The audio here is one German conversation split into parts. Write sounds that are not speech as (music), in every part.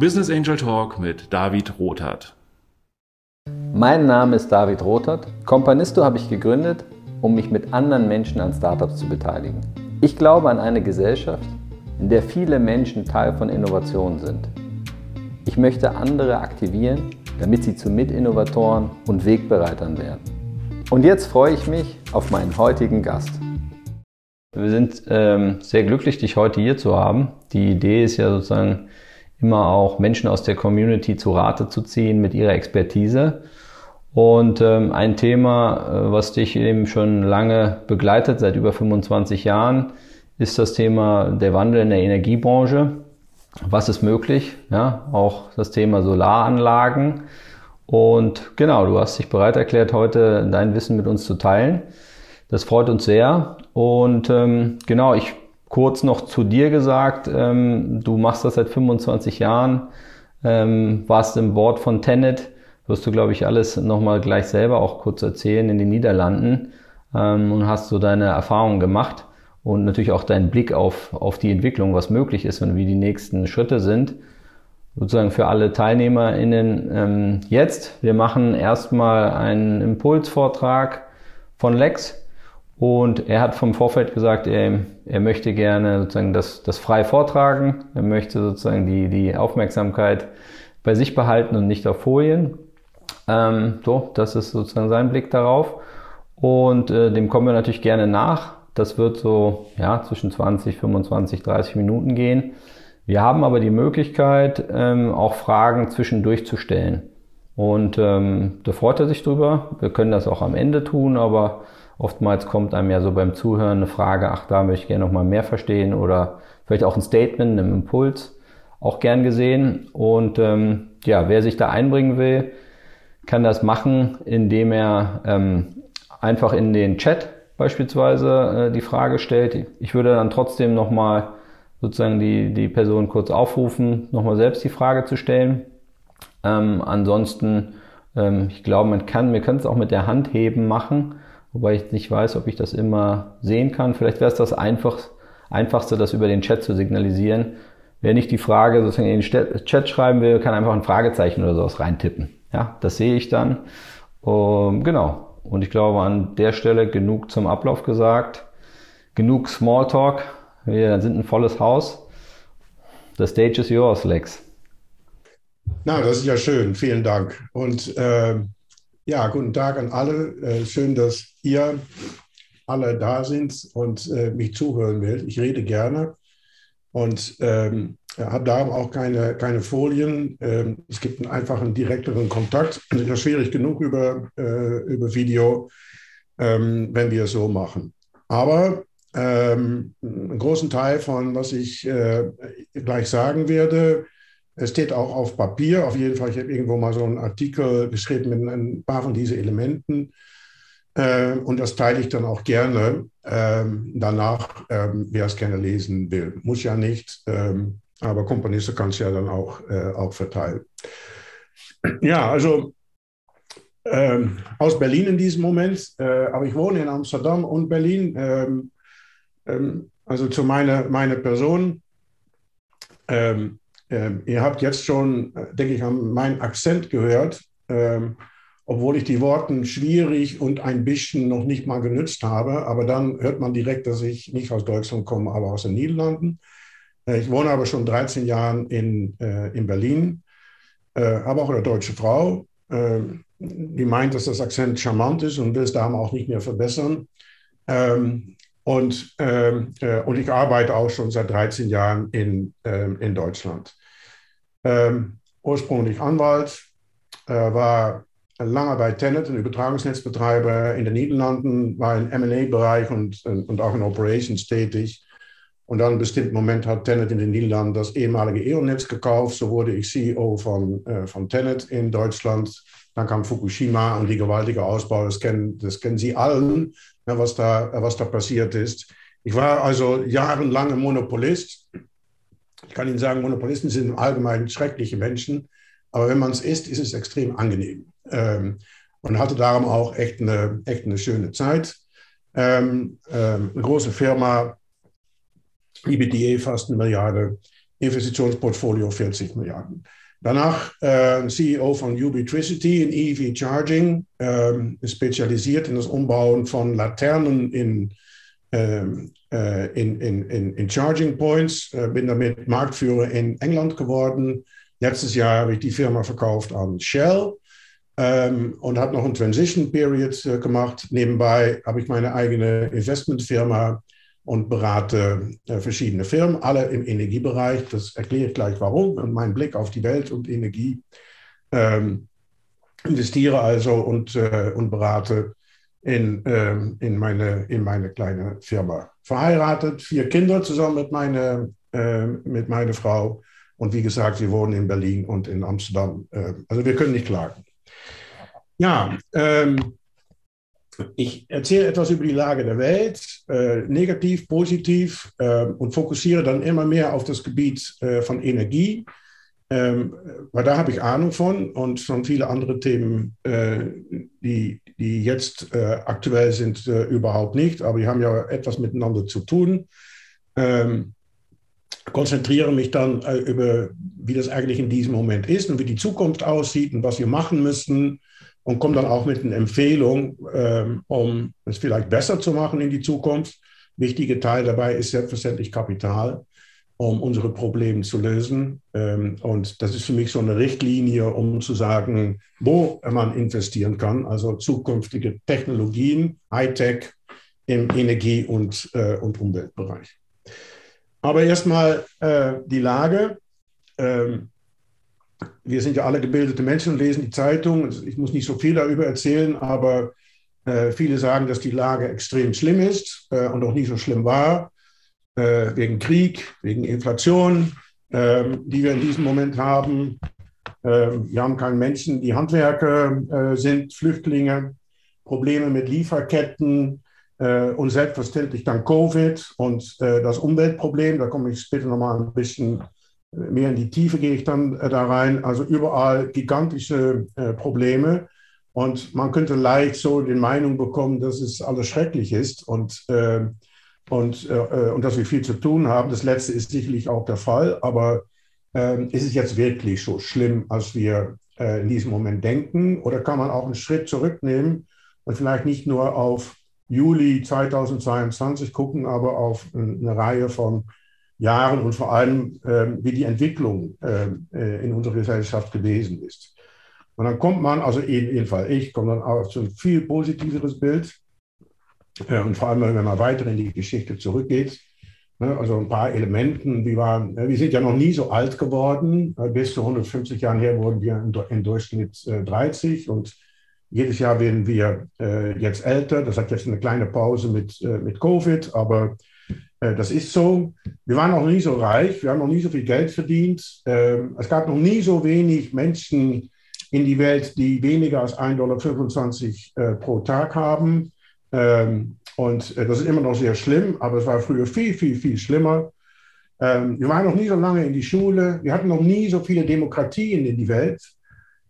Business Angel Talk mit David Rothart. Mein Name ist David Rothart. Companisto habe ich gegründet, um mich mit anderen Menschen an Startups zu beteiligen. Ich glaube an eine Gesellschaft, in der viele Menschen Teil von Innovationen sind. Ich möchte andere aktivieren, damit sie zu Mitinnovatoren und Wegbereitern werden. Und jetzt freue ich mich auf meinen heutigen Gast. Wir sind ähm, sehr glücklich, dich heute hier zu haben. Die Idee ist ja sozusagen immer auch Menschen aus der Community zu Rate zu ziehen mit ihrer Expertise. Und ähm, ein Thema, äh, was dich eben schon lange begleitet, seit über 25 Jahren, ist das Thema der Wandel in der Energiebranche. Was ist möglich? Ja, auch das Thema Solaranlagen. Und genau, du hast dich bereit erklärt, heute dein Wissen mit uns zu teilen. Das freut uns sehr. Und ähm, genau, ich kurz noch zu dir gesagt, ähm, du machst das seit 25 Jahren, ähm, warst im Board von Tenet, wirst du, glaube ich, alles nochmal gleich selber auch kurz erzählen in den Niederlanden ähm, und hast so deine Erfahrungen gemacht und natürlich auch deinen Blick auf, auf die Entwicklung, was möglich ist und wie die nächsten Schritte sind. Sozusagen für alle TeilnehmerInnen ähm, jetzt. Wir machen erstmal einen Impulsvortrag von Lex und er hat vom Vorfeld gesagt, er, er möchte gerne sozusagen das, das frei vortragen. Er möchte sozusagen die, die Aufmerksamkeit bei sich behalten und nicht auf Folien. Ähm, so, das ist sozusagen sein Blick darauf. Und äh, dem kommen wir natürlich gerne nach. Das wird so ja, zwischen 20, 25, 30 Minuten gehen. Wir haben aber die Möglichkeit, ähm, auch Fragen zwischendurch zu stellen. Und ähm, da freut er sich drüber. Wir können das auch am Ende tun, aber oftmals kommt einem ja so beim Zuhören eine Frage, ach, da möchte ich gerne noch mal mehr verstehen oder vielleicht auch ein Statement, einen Impuls, auch gern gesehen. Und ähm, ja, wer sich da einbringen will, kann das machen, indem er ähm, einfach in den Chat beispielsweise äh, die Frage stellt. Ich würde dann trotzdem nochmal sozusagen die, die Person kurz aufrufen, nochmal selbst die Frage zu stellen. Ähm, ansonsten, ähm, ich glaube, man kann, wir können es auch mit der Hand heben machen, wobei ich nicht weiß, ob ich das immer sehen kann. Vielleicht wäre es das einfach, einfachste, das über den Chat zu signalisieren. Wer nicht die Frage sozusagen in den Chat schreiben will, kann einfach ein Fragezeichen oder sowas reintippen. Ja, das sehe ich dann. Ähm, genau. Und ich glaube, an der Stelle genug zum Ablauf gesagt. Genug Smalltalk. Wir sind ein volles Haus. The stage is yours, Lex. Na, das ist ja schön. Vielen Dank. Und äh, ja, guten Tag an alle. Äh, schön, dass ihr alle da sind und äh, mich zuhören wollt. Ich rede gerne und ähm, habe da auch keine, keine Folien. Ähm, es gibt einen einfachen, direkteren Kontakt. Es ist ja schwierig genug über, äh, über Video, ähm, wenn wir es so machen. Aber ähm, einen großen Teil von, was ich äh, gleich sagen werde, es steht auch auf Papier. Auf jeden Fall, ich habe irgendwo mal so einen Artikel geschrieben mit ein paar von diesen Elementen. Äh, und das teile ich dann auch gerne ähm, danach, ähm, wer es gerne lesen will. Muss ja nicht, ähm, aber Komponisten kann es ja dann auch, äh, auch verteilen. Ja, also ähm, aus Berlin in diesem Moment, äh, aber ich wohne in Amsterdam und Berlin. Ähm, ähm, also zu meiner, meiner Person. Ihr habt jetzt schon, äh, denke ich, meinen Akzent gehört obwohl ich die Worte schwierig und ein bisschen noch nicht mal genützt habe. Aber dann hört man direkt, dass ich nicht aus Deutschland komme, aber aus den Niederlanden. Äh, ich wohne aber schon 13 Jahre in, äh, in Berlin, habe auch eine deutsche Frau, äh, die meint, dass das Akzent charmant ist und will es darum auch nicht mehr verbessern. Ähm, und, ähm, und ich arbeite auch schon seit 13 Jahren in, ähm, in Deutschland. Ähm, ursprünglich Anwalt, äh, war lange bei Tenet, ein Übertragungsnetzbetreiber in den Niederlanden, war im M&A-Bereich und, und auch in Operations tätig. Und dann in einem bestimmten Moment hat Tenet in den Niederlanden das ehemalige E.ON-Netz gekauft. So wurde ich CEO von, äh, von Tenet in Deutschland. Dann kam Fukushima und die gewaltige Ausbau. Das kennen, das kennen Sie allen, ja, was, da, was da passiert ist. Ich war also jahrelang Monopolist. Ich kann Ihnen sagen, Monopolisten sind im Allgemeinen schreckliche Menschen. Aber wenn man es ist, ist es extrem angenehm. Ähm, und hatte darum auch echt eine, echt eine schöne Zeit. Ähm, ähm, eine große Firma, IBDA fast eine Milliarde, Investitionsportfolio 40 Milliarden. Danach äh, CEO von Ubitricity in EV Charging, ähm, spezialisiert in das Umbauen von Laternen in, in, in, in, in, Charging Points. Äh, bin damit Marktführer in England geworden. Letztes Jahr habe ich die Firma verkauft an Shell ähm, und habe noch ein Transition Period äh, gemacht. Nebenbei habe ich meine eigene Investmentfirma und berate äh, verschiedene Firmen, alle im Energiebereich. Das erkläre ich gleich warum und meinen Blick auf die Welt und Energie. Ähm, investiere also und, äh, und berate in, ähm, in, meine, in meine kleine Firma. Verheiratet, vier Kinder zusammen mit, meine, äh, mit meiner Frau. Und wie gesagt, wir wohnen in Berlin und in Amsterdam. Äh, also wir können nicht klagen. Ja, ähm, ich erzähle etwas über die Lage der Welt, äh, negativ, positiv, äh, und fokussiere dann immer mehr auf das Gebiet äh, von Energie, ähm, weil da habe ich Ahnung von und schon viele andere Themen, äh, die, die jetzt äh, aktuell sind, äh, überhaupt nicht, aber die haben ja etwas miteinander zu tun. Ähm, konzentriere mich dann über, wie das eigentlich in diesem Moment ist und wie die Zukunft aussieht und was wir machen müssen und komme dann auch mit einer Empfehlung, ähm, um es vielleicht besser zu machen in die Zukunft. Wichtiger Teil dabei ist selbstverständlich Kapital, um unsere Probleme zu lösen. Ähm, und das ist für mich so eine Richtlinie, um zu sagen, wo man investieren kann, also zukünftige Technologien, Hightech im Energie- und, äh, und Umweltbereich. Aber erstmal äh, die Lage. Ähm, wir sind ja alle gebildete Menschen und lesen die Zeitung. Ich muss nicht so viel darüber erzählen, aber äh, viele sagen, dass die Lage extrem schlimm ist und auch nie so schlimm war, äh, wegen Krieg, wegen Inflation, ähm, die wir in diesem Moment haben. Ähm, wir haben keine Menschen, die Handwerker äh, sind, Flüchtlinge, Probleme mit Lieferketten äh, und selbstverständlich dann Covid und äh, das Umweltproblem. Da komme ich später nochmal ein bisschen mehr in die Tiefe gehe ich dann äh, da rein. Also überall gigantische äh, Probleme. Und man könnte leicht so die Meinung bekommen, dass es alles schrecklich ist und, äh, und, äh, und dass wir viel zu tun haben. Das letzte ist sicherlich auch der Fall. Aber äh, ist es jetzt wirklich so schlimm, als wir äh, in diesem Moment denken? Oder kann man auch einen Schritt zurücknehmen und vielleicht nicht nur auf Juli 2022 gucken, aber auf eine Reihe von Jahren und vor allem, ähm, wie die Entwicklung ähm, äh, in unserer Gesellschaft gewesen ist. Und dann kommt man, also jedenfalls ich, komme dann auf so ein viel positiveres Bild. Äh, und vor allem, wenn man weiter in die Geschichte zurückgeht, ne, also ein paar Elementen, wir, waren, wir sind ja noch nie so alt geworden. Äh, bis zu 150 Jahren her wurden wir im Durchschnitt 30 und jedes Jahr werden wir jetzt älter. Das hat jetzt eine kleine Pause mit, mit Covid, aber äh, das ist so. Wir waren noch nie so reich, wir haben noch nie so viel Geld verdient. Ähm, es gab noch nie so wenig Menschen in die Welt, die weniger als 1,25 Dollar äh, pro Tag haben. Ähm, und äh, das ist immer noch sehr schlimm, aber es war früher viel, viel, viel schlimmer. Ähm, wir waren noch nie so lange in die Schule. Wir hatten noch nie so viele Demokratien in die Welt.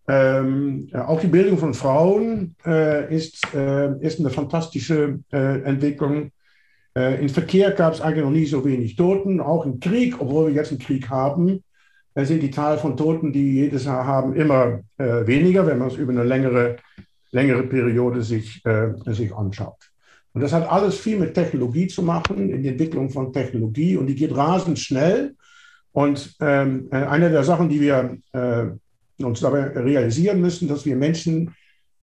auch die Bildung von Frauen ist, ist eine fantastische Entwicklung. Äh, Im Verkehr gab es eigentlich noch nie so wenig Toten, auch im Krieg, obwohl wir jetzt einen Krieg haben, äh, sind die Zahl von Toten, die jedes Jahr haben, immer äh, weniger, wenn man es über eine längere, längere Periode sich, äh, sich anschaut. Und das hat alles viel mit Technologie zu machen, in die Entwicklung von Technologie und die geht rasend schnell. Und ähm, äh, eine der Sachen, die wir äh, uns dabei realisieren müssen, dass wir Menschen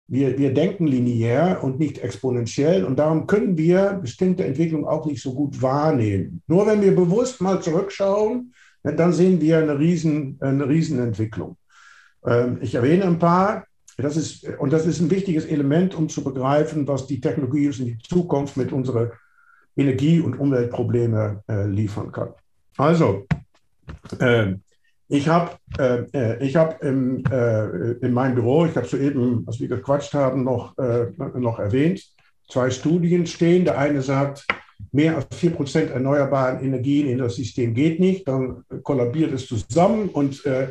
wir, wir denken linear und nicht exponentiell und darum können wir bestimmte Entwicklungen auch nicht so gut wahrnehmen. Nur wenn wir bewusst mal zurückschauen, dann sehen wir eine, riesen, eine Riesenentwicklung. Ähm, ich erwähne ein paar. Das ist, und das ist ein wichtiges Element, um zu begreifen, was die Technologie in die Zukunft mit unseren Energie- und Umweltproblemen äh, liefern kann. Also, äh, ich habe äh, äh, hab im, äh, in meinem Büro, ich habe soeben, als wir gequatscht haben, noch, äh, noch erwähnt, zwei Studien stehen. Der eine sagt, mehr als 4% erneuerbaren Energien in das System geht nicht, dann kollabiert es zusammen und, äh,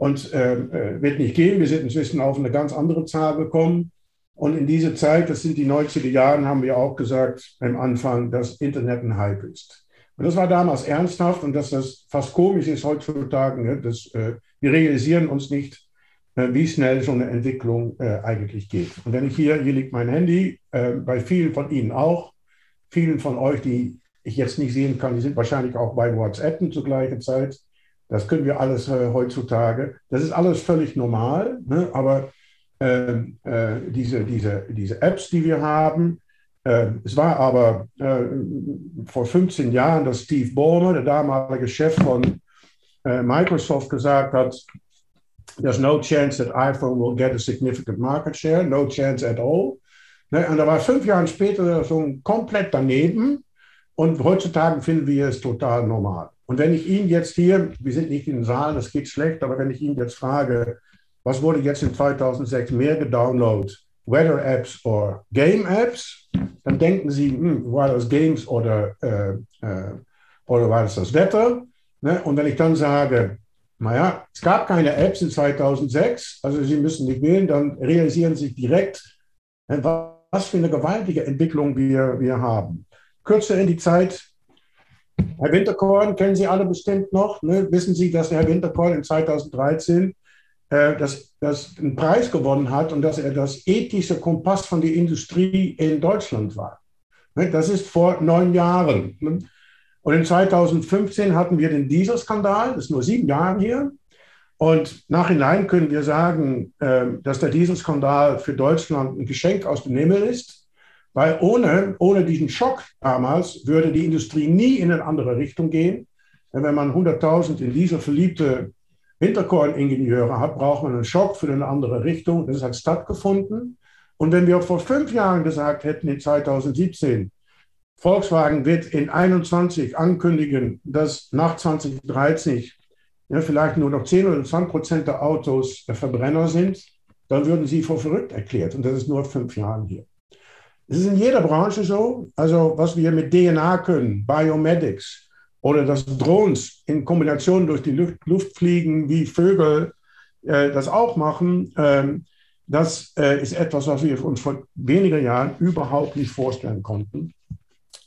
und äh, wird nicht gehen. Wir sind inzwischen auf eine ganz andere Zahl gekommen. Und in dieser Zeit, das sind die 90er Jahre, haben wir auch gesagt am Anfang, dass Internet ein Hype ist. Und das war damals ernsthaft und dass das fast komisch ist heutzutage, ne, dass, äh, wir realisieren uns nicht, äh, wie schnell so eine Entwicklung äh, eigentlich geht. Und wenn ich hier, hier liegt mein Handy, äh, bei vielen von Ihnen auch, vielen von euch, die ich jetzt nicht sehen kann, die sind wahrscheinlich auch bei WhatsApp zur gleichen Zeit. Das können wir alles äh, heutzutage. Das ist alles völlig normal, ne? aber ähm, äh, diese, diese, diese Apps, die wir haben, äh, es war aber äh, vor 15 Jahren, dass Steve Ballmer, der damalige Chef von äh, Microsoft, gesagt hat, there's no chance that iPhone will get a significant market share, no chance at all. Ne? Und da war fünf Jahre später so komplett daneben. Und heutzutage finden wir es total normal. Und wenn ich ihn jetzt hier, wir sind nicht in den Saal, das geht schlecht, aber wenn ich ihn jetzt frage, was wurde jetzt in 2006 mehr gedownloadet, Weather Apps oder Game Apps, dann denken Sie, hm, war das Games oder, äh, äh, oder war das das Wetter? Ne? Und wenn ich dann sage, naja, es gab keine Apps in 2006, also Sie müssen nicht wählen, dann realisieren Sie direkt, ne, was für eine gewaltige Entwicklung wir, wir haben. Kürzer in die Zeit, Herr Winterkorn kennen Sie alle bestimmt noch. Ne? Wissen Sie, dass Herr Winterkorn in 2013 äh, das, das einen Preis gewonnen hat und dass er das ethische Kompass von der Industrie in Deutschland war? Ne? Das ist vor neun Jahren. Ne? Und in 2015 hatten wir den Dieselskandal, das ist nur sieben Jahre hier. Und nachhinein können wir sagen, äh, dass der Dieselskandal für Deutschland ein Geschenk aus dem Himmel ist, weil ohne, ohne diesen Schock damals würde die Industrie nie in eine andere Richtung gehen. Wenn man 100.000 in Diesel verliebte Hinterkorningenieure hat, braucht man einen Schock für eine andere Richtung. Das hat stattgefunden. Und wenn wir vor fünf Jahren gesagt hätten, in 2017, Volkswagen wird in 21 ankündigen, dass nach 2030 ja, vielleicht nur noch 10 oder 20 Prozent der Autos Verbrenner sind, dann würden sie vor verrückt erklärt. Und das ist nur fünf Jahren hier. Es ist in jeder Branche so. Also was wir mit DNA können, Biomedics oder dass Drohnen in Kombination durch die Luft, Luft fliegen wie Vögel äh, das auch machen, ähm, das äh, ist etwas, was wir uns vor wenigen Jahren überhaupt nicht vorstellen konnten.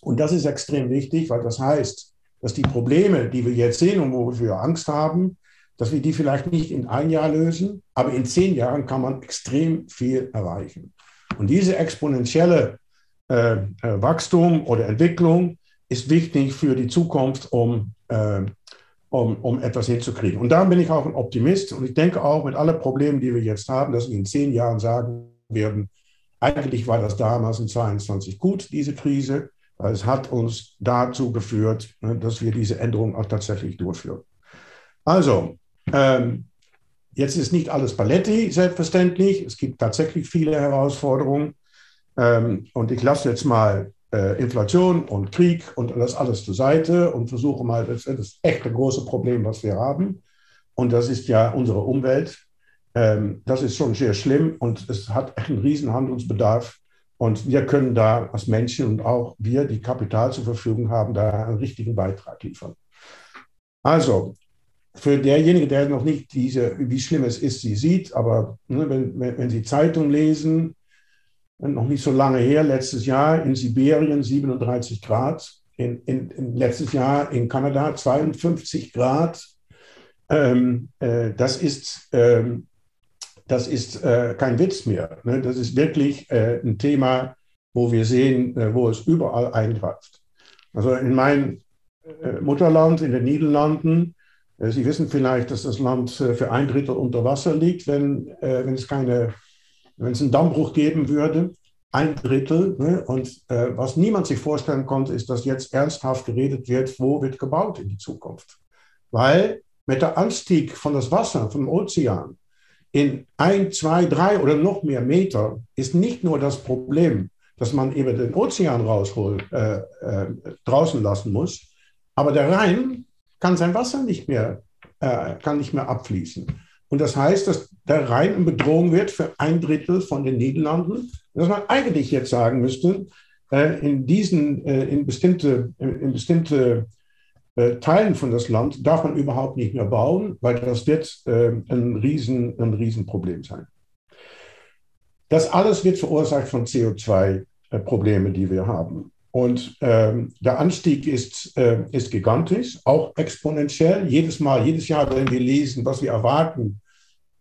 Und das ist extrem wichtig, weil das heißt, dass die Probleme, die wir jetzt sehen und wo wir Angst haben, dass wir die vielleicht nicht in ein Jahr lösen, aber in zehn Jahren kann man extrem viel erreichen. Und diese exponentielle äh, äh Wachstum oder Entwicklung ist wichtig für die Zukunft, um, äh, um, um etwas hinzukriegen. Und da bin ich auch ein Optimist und ich denke auch mit allen Problemen, die wir jetzt haben, dass wir in zehn Jahren sagen werden, eigentlich war das damals in 22 gut, diese Krise. Es hat uns dazu geführt, ne, dass wir diese Änderung auch tatsächlich durchführen. Also, ähm, jetzt ist nicht alles Paletti, selbstverständlich. Es gibt tatsächlich viele Herausforderungen. Ähm, und ich lasse jetzt mal äh, Inflation und Krieg und das alles zur Seite und versuche mal, das das echte große Problem, was wir haben. Und das ist ja unsere Umwelt. Ähm, das ist schon sehr schlimm und es hat einen riesen Handlungsbedarf. Und wir können da als Menschen und auch wir, die Kapital zur Verfügung haben, da einen richtigen Beitrag liefern. Also, für derjenige, der noch nicht diese, wie schlimm es ist, sie sieht, aber ne, wenn, wenn, Sie Zeitung lesen, noch nicht so lange her, letztes Jahr in Sibirien 37 Grad, in, in, in letztes Jahr in Kanada 52 Grad. Ähm, äh, das ist ähm, das ist äh, kein Witz mehr. Ne? Das ist wirklich äh, ein Thema, wo wir sehen, äh, wo es überall eingreift. Also in meinem äh, Mutterland, in den Niederlanden, äh, Sie wissen vielleicht, dass das Land äh, für ein Drittel unter Wasser liegt, wenn, wenn es keine, wenn es einen Dammbruch geben würde. Ein Drittel. Ne? Und was niemand sich vorstellen konnte, ist, dass jetzt ernsthaft geredet wird, wo wird gebaut in die Zukunft. Weil mit der Anstieg von das Wasser, vom Ozean, in ein, zwei, drei oder noch mehr Meter ist nicht nur das Problem, dass man eben den Ozean rausholen, äh, äh, draußen lassen muss, aber der Rhein kann sein Wasser nicht mehr, äh, kann nicht mehr abfließen. Und das heißt, dass der Rhein in Bedrohung wird für ein Drittel von den Niederlanden. Dass man eigentlich jetzt sagen müsste, äh, in diesen, äh, in bestimmte, in bestimmte äh, Teilen von das Land darf man überhaupt nicht mehr bauen, weil das wird äh, ein, Riesen, ein Riesenproblem sein. Das alles wird verursacht von CO2-Problemen, die wir haben. Und ähm, der Anstieg ist, äh, ist gigantisch, auch exponentiell. Jedes Mal, jedes Jahr, wenn wir lesen, was wir erwarten,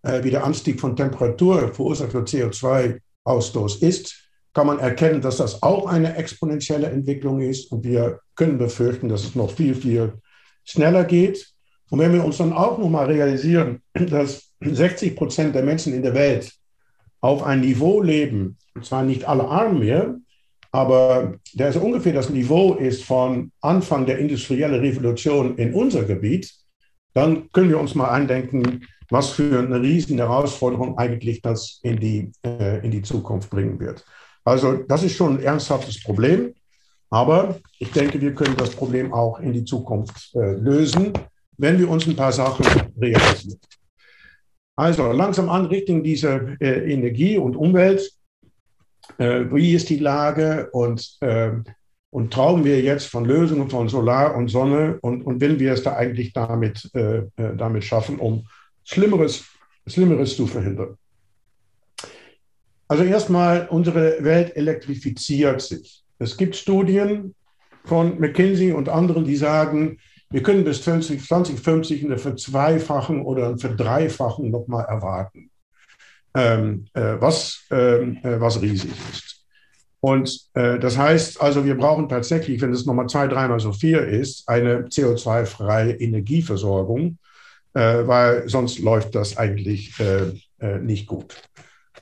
äh, wie der Anstieg von Temperatur verursacht durch CO2-Ausstoß ist, kann man erkennen, dass das auch eine exponentielle Entwicklung ist. Und wir können befürchten, dass es noch viel, viel schneller geht. Und wenn wir uns dann auch nochmal realisieren, dass 60 Prozent der Menschen in der Welt auf ein Niveau leben, und zwar nicht alle arm mehr, aber der ist ungefähr das Niveau ist von Anfang der industriellen Revolution in unser Gebiet, dann können wir uns mal eindenken, was für eine riesen Herausforderung eigentlich das in die, äh, in die Zukunft bringen wird. Also das ist schon ein ernsthaftes Problem, aber ich denke, wir können das Problem auch in die Zukunft äh, lösen, wenn wir uns ein paar Sachen realisieren. Also langsam an Richtung dieser äh, Energie und Umwelt. Äh, wie ist die Lage und, äh, und trauen wir jetzt von Lösungen von Solar und Sonne und, und will wir es da eigentlich damit, äh, äh, damit schaffen, um Schlimmeres, Schlimmeres zu verhindern? Also erstmal, unsere Welt elektrifiziert sich. Es gibt Studien von McKinsey und anderen, die sagen, wir können bis 2050 eine Verzweifachen oder ein Verdreifachen nochmal erwarten, ähm, äh, was, ähm, äh, was riesig ist. Und äh, das heißt also, wir brauchen tatsächlich, wenn es nochmal zwei, dreimal so viel ist, eine CO2-freie Energieversorgung, äh, weil sonst läuft das eigentlich äh, äh, nicht gut.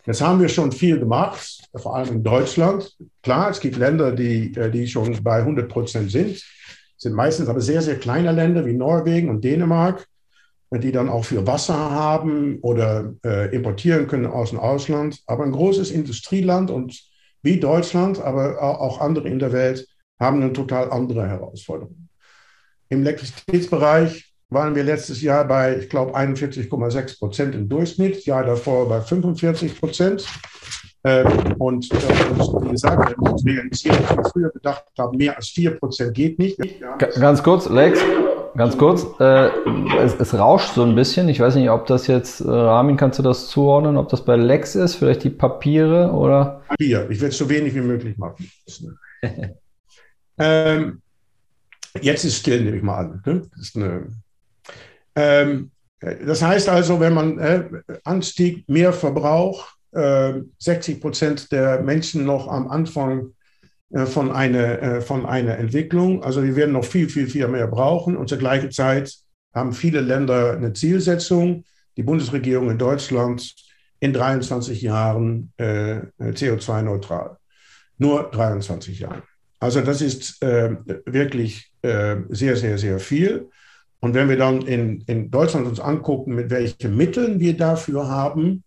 Jetzt haben wir schon viel gemacht, vor allem in Deutschland. Klar, es gibt Länder, die, die schon bei 100 Prozent sind, sind meistens aber sehr, sehr kleine Länder wie Norwegen und Dänemark, die dann auch für Wasser haben oder äh, importieren können aus dem Ausland. Aber ein großes Industrieland und wie Deutschland, aber auch andere in der Welt haben eine total andere Herausforderung. Im Elektrizitätsbereich waren wir letztes Jahr bei, ich glaube, 41,6 Prozent im Durchschnitt, Jahr davor bei 45 Prozent. Ähm, und, äh, wie gesagt, wir realisieren, dass wir früher gedacht haben, mehr als 4 Prozent geht nicht. Ganz kurz, Lex, ganz kurz, äh, es, es, rauscht so ein bisschen. Ich weiß nicht, ob das jetzt, äh, Ramin, kannst du das zuordnen, ob das bei Lex ist, vielleicht die Papiere oder? Papier, ich will es so wenig wie möglich machen. (laughs) ähm, jetzt ist still, nehme ich mal an. Ne? Das eine ähm, das heißt also, wenn man äh, Anstieg, mehr Verbrauch, äh, 60 Prozent der Menschen noch am Anfang äh, von, einer, äh, von einer Entwicklung. Also wir werden noch viel, viel, viel mehr brauchen. Und zur gleichen Zeit haben viele Länder eine Zielsetzung. Die Bundesregierung in Deutschland in 23 Jahren äh, CO2-neutral. Nur 23 Jahre. Also das ist äh, wirklich äh, sehr, sehr, sehr viel. Und wenn wir dann in, in Deutschland uns angucken, mit welchen Mitteln wir dafür haben,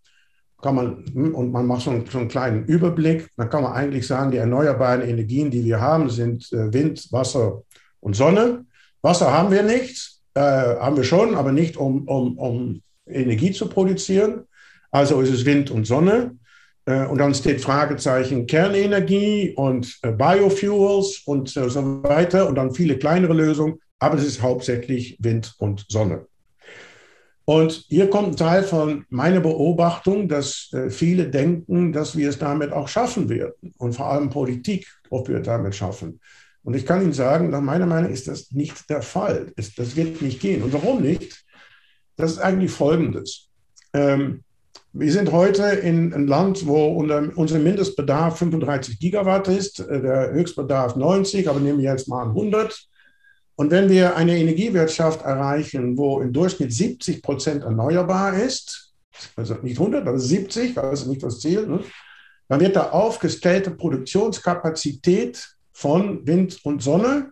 kann man, hm, und man macht so einen, so einen kleinen Überblick, dann kann man eigentlich sagen, die erneuerbaren Energien, die wir haben, sind äh, Wind, Wasser und Sonne. Wasser haben wir nicht, äh, haben wir schon, aber nicht, um, um, um Energie zu produzieren. Also ist es Wind und Sonne. Äh, und dann steht Fragezeichen Kernenergie und äh, Biofuels und so weiter und dann viele kleinere Lösungen aber es ist hauptsächlich Wind und Sonne. Und hier kommt ein Teil von meiner Beobachtung, dass äh, viele denken, dass wir es damit auch schaffen werden und vor allem Politik, ob wir es damit schaffen. Und ich kann Ihnen sagen, nach meiner Meinung ist das nicht der Fall. Das wird nicht gehen. Und warum nicht? Das ist eigentlich Folgendes. Ähm, wir sind heute in einem Land, wo unser, unser Mindestbedarf 35 Gigawatt ist, äh, der Höchstbedarf 90, aber nehmen wir jetzt mal 100. Und wenn wir eine Energiewirtschaft erreichen, wo im Durchschnitt 70 Prozent erneuerbar ist, also nicht 100, aber 70, das ist nicht das Ziel, ne? dann wird der aufgestellte Produktionskapazität von Wind und Sonne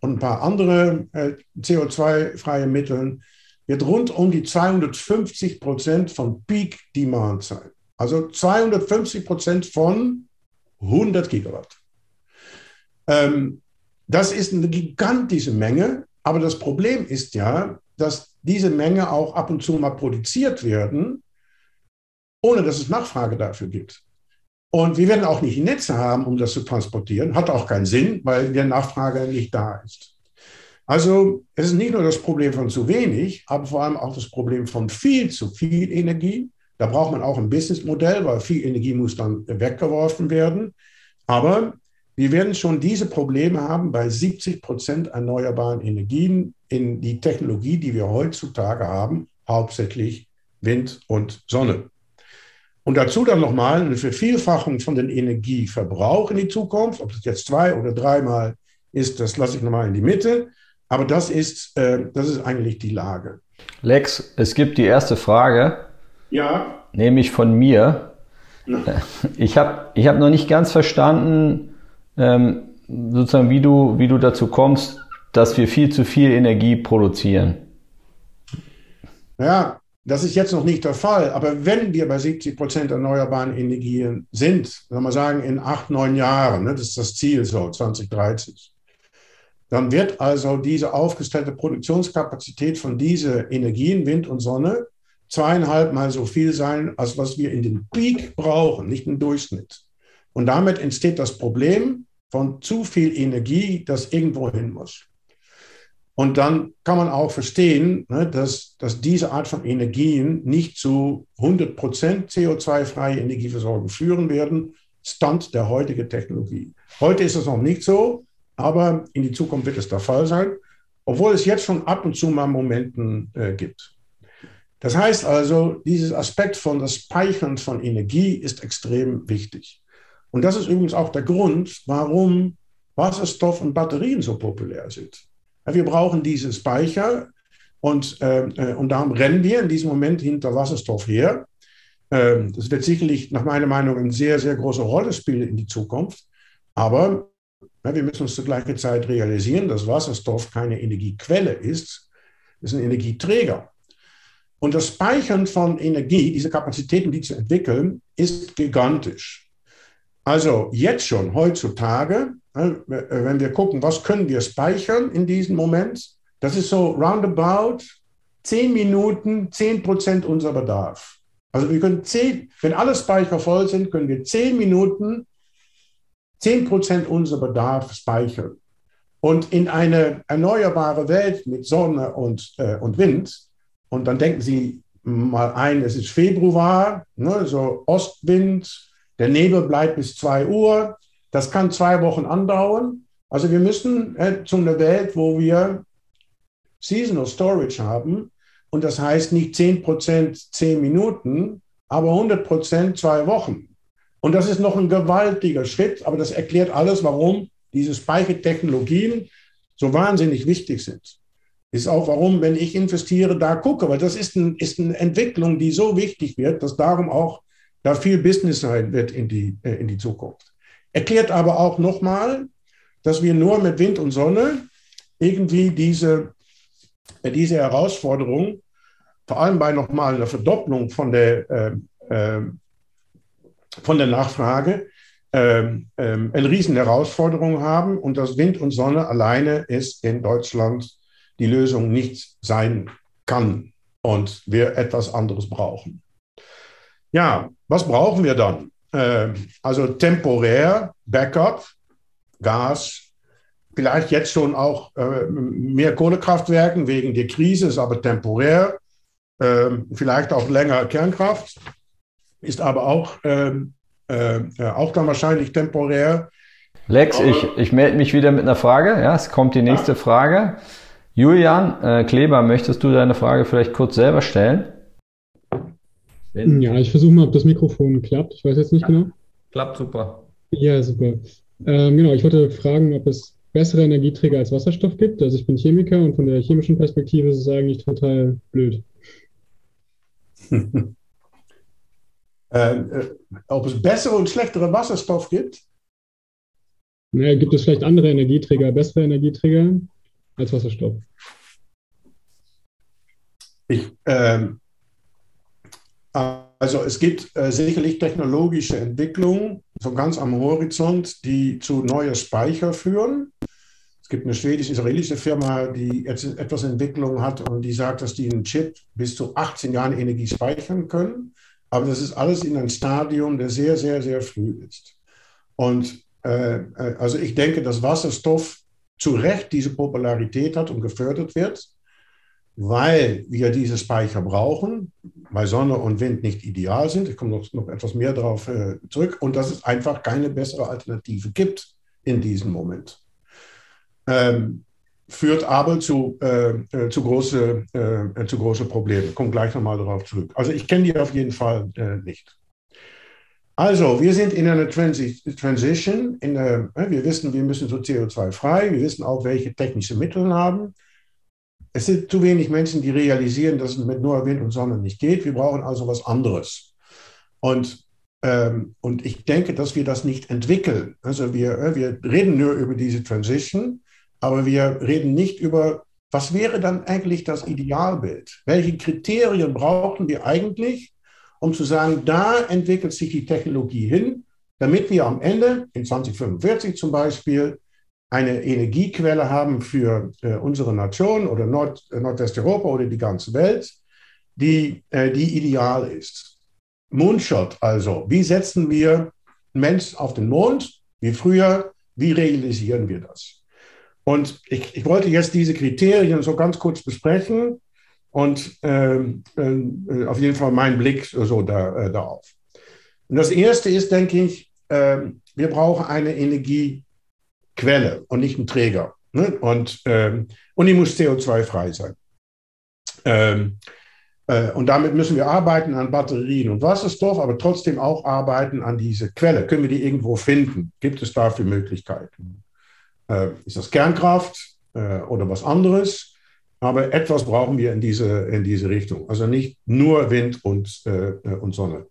und ein paar andere äh, CO2-freie Mitteln wird rund um die 250 Prozent von Peak Demand sein. Also 250 Prozent von 100 Gigawatt. Ähm, das ist eine gigantische Menge, aber das Problem ist ja, dass diese Menge auch ab und zu mal produziert werden, ohne dass es Nachfrage dafür gibt. Und wir werden auch nicht die Netze haben, um das zu transportieren. Hat auch keinen Sinn, weil der Nachfrage nicht da ist. Also es ist nicht nur das Problem von zu wenig, aber vor allem auch das Problem von viel zu viel Energie. Da braucht man auch ein Businessmodell, weil viel Energie muss dann weggeworfen werden. Aber wir werden schon diese Probleme haben bei 70 Prozent erneuerbaren Energien in die Technologie, die wir heutzutage haben, hauptsächlich Wind und Sonne. Und dazu dann nochmal eine Vervielfachung von den Energieverbrauch in die Zukunft. Ob das jetzt zwei oder dreimal ist, das lasse ich nochmal in die Mitte. Aber das ist, äh, das ist eigentlich die Lage. Lex, es gibt die erste Frage. Ja. Nämlich von mir. Ja. Ich habe ich hab noch nicht ganz verstanden, ähm, sozusagen, wie du, wie du dazu kommst, dass wir viel zu viel Energie produzieren. Ja, das ist jetzt noch nicht der Fall. Aber wenn wir bei 70 Prozent erneuerbaren Energien sind, sagen wir sagen in acht, neun Jahren, ne, das ist das Ziel so 2030, dann wird also diese aufgestellte Produktionskapazität von diesen Energien, Wind und Sonne, zweieinhalb Mal so viel sein, als was wir in den Peak brauchen, nicht im Durchschnitt. Und damit entsteht das Problem von zu viel Energie, das irgendwo hin muss. Und dann kann man auch verstehen, ne, dass, dass diese Art von Energien nicht zu 100% CO2-freie Energieversorgung führen werden, Stand der heutigen Technologie. Heute ist es noch nicht so, aber in die Zukunft wird es der Fall sein, obwohl es jetzt schon ab und zu mal Momenten äh, gibt. Das heißt also, dieses Aspekt von das Speichern von Energie ist extrem wichtig. Und das ist übrigens auch der Grund, warum Wasserstoff und Batterien so populär sind. Wir brauchen diese Speicher und, äh, und darum rennen wir in diesem Moment hinter Wasserstoff her. Äh, das wird sicherlich nach meiner Meinung eine sehr, sehr große Rolle spielen in die Zukunft. Aber ja, wir müssen uns zur gleichen Zeit realisieren, dass Wasserstoff keine Energiequelle ist, es ist ein Energieträger. Und das Speichern von Energie, diese Kapazitäten, die zu entwickeln, ist gigantisch. Also jetzt schon, heutzutage, wenn wir gucken, was können wir speichern in diesem Moment, das ist so roundabout 10 Minuten, 10 Prozent unser Bedarf. Also wir können 10, wenn alle Speicher voll sind, können wir 10 Minuten 10 Prozent unser Bedarf speichern. Und in eine erneuerbare Welt mit Sonne und, äh, und Wind, und dann denken Sie mal ein, es ist Februar, ne, so Ostwind, der Nebel bleibt bis 2 Uhr. Das kann zwei Wochen andauern. Also wir müssen äh, zu einer Welt, wo wir Seasonal Storage haben. Und das heißt nicht 10 Prozent 10 Minuten, aber 100 Prozent zwei Wochen. Und das ist noch ein gewaltiger Schritt, aber das erklärt alles, warum diese Speichertechnologien so wahnsinnig wichtig sind. Ist auch warum, wenn ich investiere, da gucke, weil das ist, ein, ist eine Entwicklung, die so wichtig wird, dass darum auch da viel Business sein wird in die, äh, in die Zukunft. Erklärt aber auch nochmal, dass wir nur mit Wind und Sonne irgendwie diese, äh, diese Herausforderung, vor allem bei nochmal einer Verdopplung von der, äh, von der Nachfrage, ähm, ähm, eine riesen Herausforderung haben und dass Wind und Sonne alleine ist in Deutschland die Lösung nicht sein kann und wir etwas anderes brauchen. Ja, was brauchen wir dann? Äh, also temporär Backup, Gas, vielleicht jetzt schon auch äh, mehr Kohlekraftwerken wegen der Krise, ist aber temporär. Äh, vielleicht auch länger Kernkraft, ist aber auch, ähm, äh, auch dann wahrscheinlich temporär. Lex, ich, ich melde mich wieder mit einer Frage. Ja, es kommt die nächste. Frage. Julian äh, Kleber, möchtest du deine Frage vielleicht kurz selber stellen? Wenn ja, ich versuche mal, ob das Mikrofon klappt. Ich weiß jetzt nicht ja, genau. Klappt super. Ja, super. Ähm, genau, ich wollte fragen, ob es bessere Energieträger als Wasserstoff gibt. Also ich bin Chemiker und von der chemischen Perspektive ist es eigentlich total blöd. (laughs) äh, ob es bessere und schlechtere Wasserstoff gibt? Naja, gibt es vielleicht andere Energieträger, bessere Energieträger als Wasserstoff? Ich, ähm, also es gibt äh, sicherlich technologische Entwicklungen, so ganz am Horizont, die zu neuen Speicher führen. Es gibt eine schwedisch-israelische Firma, die jetzt etwas Entwicklung hat und die sagt, dass die einen Chip bis zu 18 Jahren Energie speichern können. Aber das ist alles in einem Stadium, der sehr, sehr, sehr früh ist. Und äh, äh also ich denke, dass Wasserstoff zu Recht diese Popularität hat und gefördert wird weil wir diese Speicher brauchen, weil Sonne und Wind nicht ideal sind. Ich komme noch, noch etwas mehr darauf äh, zurück. Und dass es einfach keine bessere Alternative gibt in diesem Moment. Ähm, führt aber zu, äh, äh zu, große, äh, zu große Probleme. Komme gleich nochmal darauf zurück. Also ich kenne die auf jeden Fall äh, nicht. Also, wir sind in einer Transi Transition. In der, wir wissen, wir müssen so CO2-frei. Wir wissen auch, welche technische Mittel wir haben. Es sind zu wenig Menschen, die realisieren, dass es mit nur Wind und Sonne nicht geht. Wir brauchen also was anderes. Und, ähm, und ich denke, dass wir das nicht entwickeln. Also wir, äh, wir reden nur über diese Transition, aber wir reden nicht über, was wäre dann eigentlich das Idealbild? Welche Kriterien brauchen wir eigentlich, um zu sagen, da entwickelt sich die Technologie hin, damit wir am Ende, in 2045 zum Beispiel, eine Energiequelle haben für äh, unsere Nation oder Nord, äh, Nordwesteuropa oder die ganze Welt, die, äh, die ideal ist. Moonshot also, wie setzen wir Mensch auf den Mond, wie früher, wie realisieren wir das? Und ich, ich wollte jetzt diese Kriterien so ganz kurz besprechen und ähm, äh, auf jeden Fall mein Blick so da, äh, darauf. Und das erste ist, denke ich, äh, wir brauchen eine Energie, Quelle und nicht ein Träger. Ne? Und, ähm, und die muss CO2-frei sein. Ähm, äh, und damit müssen wir arbeiten an Batterien und Wasserstoff, aber trotzdem auch arbeiten an diese Quelle. Können wir die irgendwo finden? Gibt es dafür Möglichkeiten? Äh, ist das Kernkraft äh, oder was anderes? Aber etwas brauchen wir in diese, in diese Richtung. Also nicht nur Wind und, äh, und Sonne.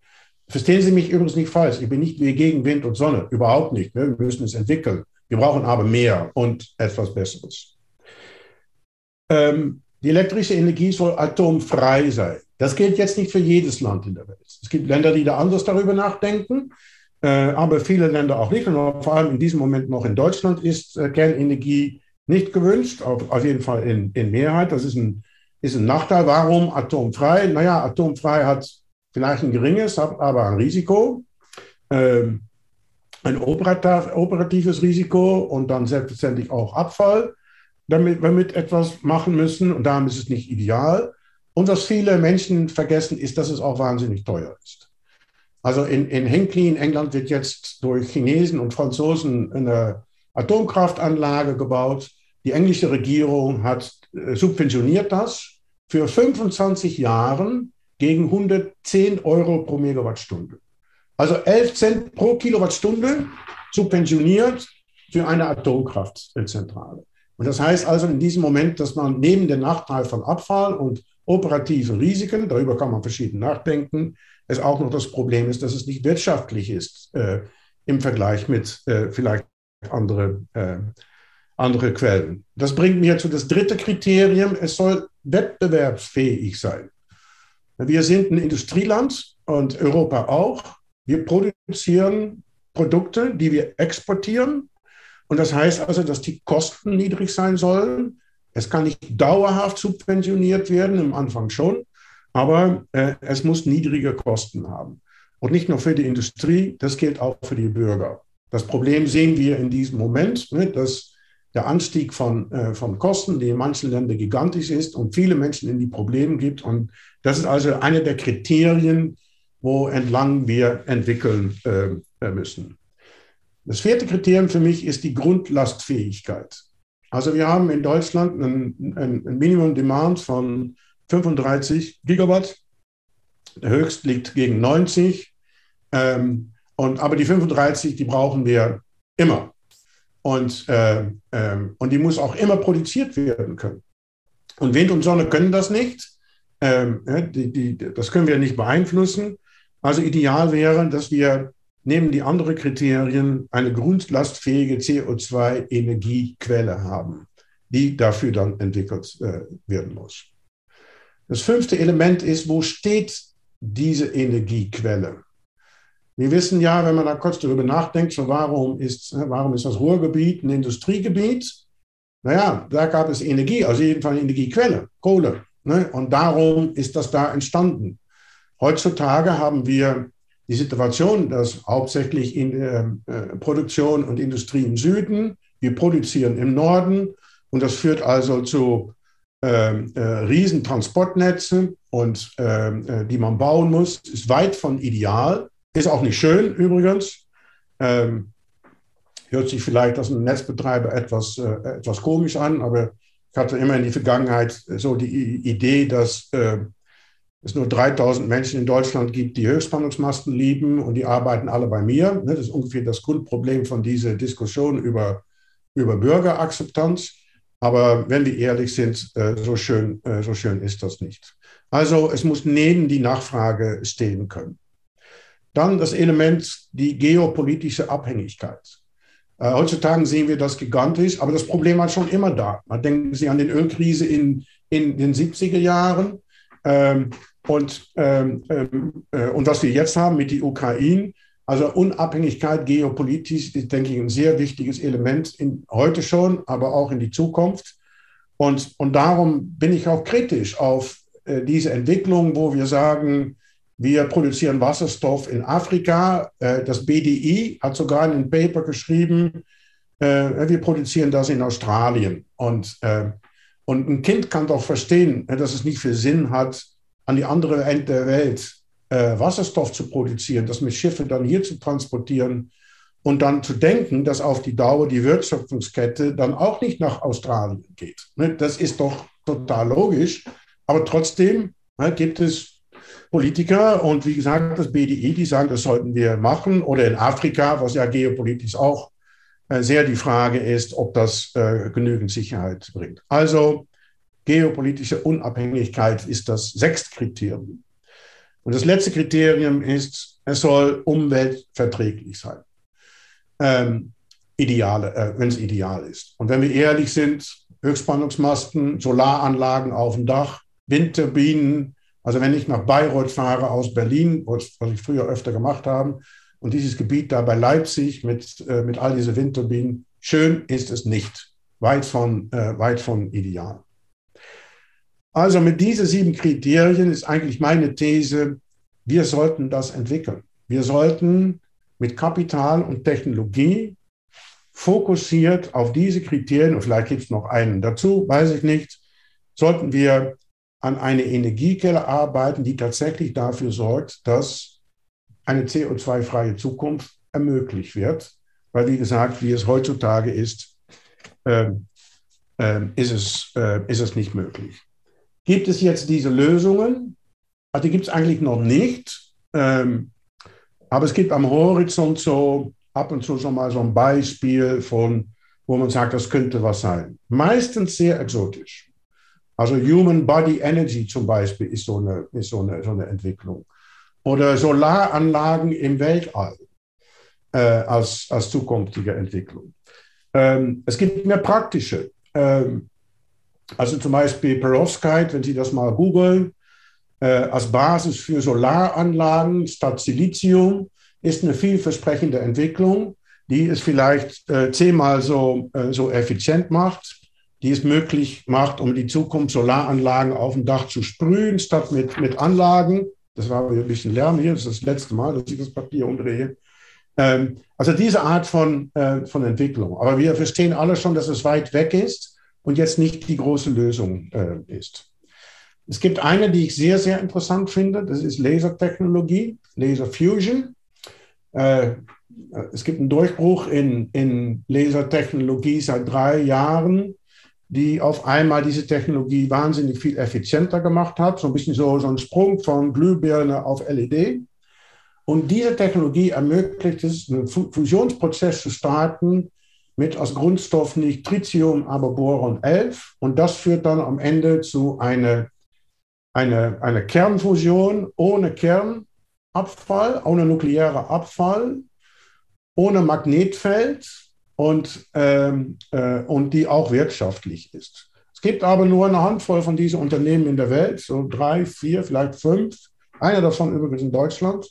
Verstehen Sie mich übrigens nicht falsch. Ich bin nicht gegen Wind und Sonne. Überhaupt nicht. Ne? Wir müssen es entwickeln. Wir brauchen aber mehr und etwas Besseres. Ähm, die elektrische Energie soll atomfrei sein. Das gilt jetzt nicht für jedes Land in der Welt. Es gibt Länder, die da anders darüber nachdenken, äh, aber viele Länder auch nicht. Und vor allem in diesem Moment noch in Deutschland ist äh, Kernenergie nicht gewünscht, auf, auf jeden Fall in, in, Mehrheit. Das ist ein, ist ein Nachteil. Warum atomfrei? Naja, atomfrei hat vielleicht ein geringes, aber ein Risiko. Ähm, ein operatives Risiko und dann selbstverständlich auch Abfall, damit wir mit etwas machen müssen. Und darum ist es nicht ideal. Und was viele Menschen vergessen, ist, dass es auch wahnsinnig teuer ist. Also in, in Hinkley in England wird jetzt durch Chinesen und Franzosen eine Atomkraftanlage gebaut. Die englische Regierung hat äh, subventioniert das für 25 Jahre gegen 110 Euro pro Megawattstunde. Also 11 Cent pro Kilowattstunde subventioniert für eine Atomkraftzentrale. Und das heißt also in diesem Moment, dass man neben dem Nachteil von Abfall und operativen Risiken, darüber kann man verschieden nachdenken, es auch noch das Problem ist, dass es nicht wirtschaftlich ist äh, im Vergleich mit äh, vielleicht andere, äh, andere Quellen. Das bringt mir zu das dritte Kriterium, es soll wettbewerbsfähig sein. Wir sind ein Industrieland und Europa auch. Wir produzieren Produkte, die wir exportieren. Und das heißt also, dass die Kosten niedrig sein sollen. Es kann nicht dauerhaft subventioniert werden, im Anfang schon, aber äh, es muss niedrige Kosten haben. Und nicht nur für die Industrie, das gilt auch für die Bürger. Das Problem sehen wir in diesem Moment, ne, dass der Anstieg von, äh, von Kosten, die in manchen Ländern gigantisch ist und viele Menschen in die Probleme gibt. Und das ist also eine der Kriterien, wo entlang wir entwickeln äh, müssen. Das vierte Kriterium für mich ist die Grundlastfähigkeit. Also wir haben in Deutschland ein, ein, ein Minimum Demand von 35 Gigawatt. Der höchst liegt gegen 90. Ähm, und, aber die 35, die brauchen wir immer. Und, äh, äh, und die muss auch immer produziert werden können. Und Wind und Sonne können das nicht. Ähm, die, die, das können wir nicht beeinflussen. Also ideal wäre, dass wir neben die anderen Kriterien eine grundlastfähige CO2-Energiequelle haben, die dafür dann entwickelt äh, werden muss. Das fünfte Element ist, wo steht diese Energiequelle? Wir wissen ja, wenn man da kurz darüber nachdenkt, so warum, ist, warum ist das Ruhrgebiet ein Industriegebiet? Naja, da gab es Energie, also jedenfalls eine Energiequelle, Kohle. Ne? Und darum ist das da entstanden. Heutzutage haben wir die Situation, dass hauptsächlich in der äh, Produktion und Industrie im Süden, wir produzieren im Norden und das führt also zu ähm, äh, Riesentransportnetze und ähm, äh, die man bauen muss, ist weit von ideal, ist auch nicht schön übrigens. Ähm, hört sich vielleicht als ein Netzbetreiber etwas, äh, etwas komisch an, aber ich hatte immer in die Vergangenheit so die Idee, dass äh, es nur 3000 Menschen in Deutschland gibt, die Höchstspannungsmasten lieben und die arbeiten alle bei mir. Ne, das ist ungefähr das Grundproblem von dieser Diskussion über, über Bürgerakzeptanz. Aber wenn wir ehrlich sind, äh, so schön, äh, so schön ist das nicht. Also es muss neben die Nachfrage stehen können. Dann das Element, die geopolitische Abhängigkeit. Äh, heutzutage sehen wir das gigantisch, aber das Problem war schon immer da. Denkt sich an die Ölkrise in, in den 70er Jahren ähm, und, ähm, ähm, äh, und was wir jetzt haben mit der Ukraine. Also Unabhängigkeit geopolitisch ist, denke ich, ein sehr wichtiges Element in, heute schon, aber auch in die Zukunft. Und, und darum bin ich auch kritisch auf äh, diese Entwicklung, wo wir sagen, wir produzieren Wasserstoff in Afrika. Äh, das BDI hat sogar in einem Paper geschrieben, äh, wir produzieren das in Australien. Und, äh, und ein Kind kann doch verstehen, dass es nicht viel Sinn hat, an die andere Ende der Welt Wasserstoff zu produzieren, das mit Schiffen dann hier zu transportieren und dann zu denken, dass auf die Dauer die Wertschöpfungskette dann auch nicht nach Australien geht. Ne, das ist doch total logisch. Aber trotzdem gibt es Politiker und wie gesagt, das BDI, die sagen, das sollten wir machen. Oder in Afrika, was ja geopolitisch auch äh, sehr die Frage ist, ob das äh, genügend Sicherheit bringt. Also geopolitische Unabhängigkeit ist das sechste Kriterium. Und das letzte Kriterium ist, es soll umweltverträglich sein. Ähm, ideale, äh, wenn es ideal ist. Und wenn wir ehrlich sind, Höchstspannungsmasten, Solaranlagen auf dem Dach, Windturbinen, also wenn ich nach Bayreuth fahre aus Berlin, was, ich früher öfter gemacht habe, und dieses Gebiet da bei Leipzig mit, äh, mit all diesen Windturbinen, schön ist es nicht. Weit von, äh, weit von ideal. Also mit diesen sieben Kriterien ist eigentlich meine These, wir sollten das entwickeln. Wir sollten mit Kapital und Technologie fokussiert auf diese Kriterien, und vielleicht gibt es noch einen dazu, weiß ich nicht, sollten wir an eine Energiequelle arbeiten, die tatsächlich dafür sorgt, dass eine CO2-freie Zukunft ermöglicht wird. Weil, wie gesagt, wie es heutzutage ist, äh, äh, ist, es, äh, ist es nicht möglich. Gibt es jetzt diese Lösungen? Also die gibt es eigentlich noch nicht. Ähm, aber es gibt am Horizont so ab und zu schon mal so ein Beispiel von, wo man sagt, das könnte was sein. Meistens sehr exotisch. Also Human Body Energy zum Beispiel ist so eine, ist so eine, so eine Entwicklung. Oder Solaranlagen im Weltall äh, als, als zukünftige Entwicklung. Ähm, es gibt mehr praktische. Ähm, also zum Beispiel Perovskite, wenn Sie das mal googeln, äh, als Basis für Solaranlagen statt Silizium, ist eine vielversprechende Entwicklung, die es vielleicht äh, zehnmal so, äh, so effizient macht die es möglich macht, um die Zukunft Solaranlagen auf dem Dach zu sprühen, statt mit, mit Anlagen. Das war ein bisschen Lärm hier, das ist das letzte Mal, dass ich das Papier umdrehe. Ähm, also diese Art von, äh, von Entwicklung. Aber wir verstehen alle schon, dass es weit weg ist und jetzt nicht die große Lösung äh, ist. Es gibt eine, die ich sehr, sehr interessant finde, das ist Lasertechnologie, Laser Fusion. Äh, es gibt einen Durchbruch in, in Lasertechnologie seit drei Jahren die auf einmal diese Technologie wahnsinnig viel effizienter gemacht hat. So ein bisschen so, so ein Sprung von Glühbirne auf LED. Und diese Technologie ermöglicht es, einen Fusionsprozess zu starten mit als Grundstoff nicht Tritium, aber Boron 11. Und das führt dann am Ende zu einer eine, eine Kernfusion ohne Kernabfall, ohne nuklearer Abfall, ohne Magnetfeld und, ähm, äh, und die auch wirtschaftlich ist. Es gibt aber nur eine Handvoll von diesen Unternehmen in der Welt, so drei, vier, vielleicht fünf. Einer davon übrigens in Deutschland.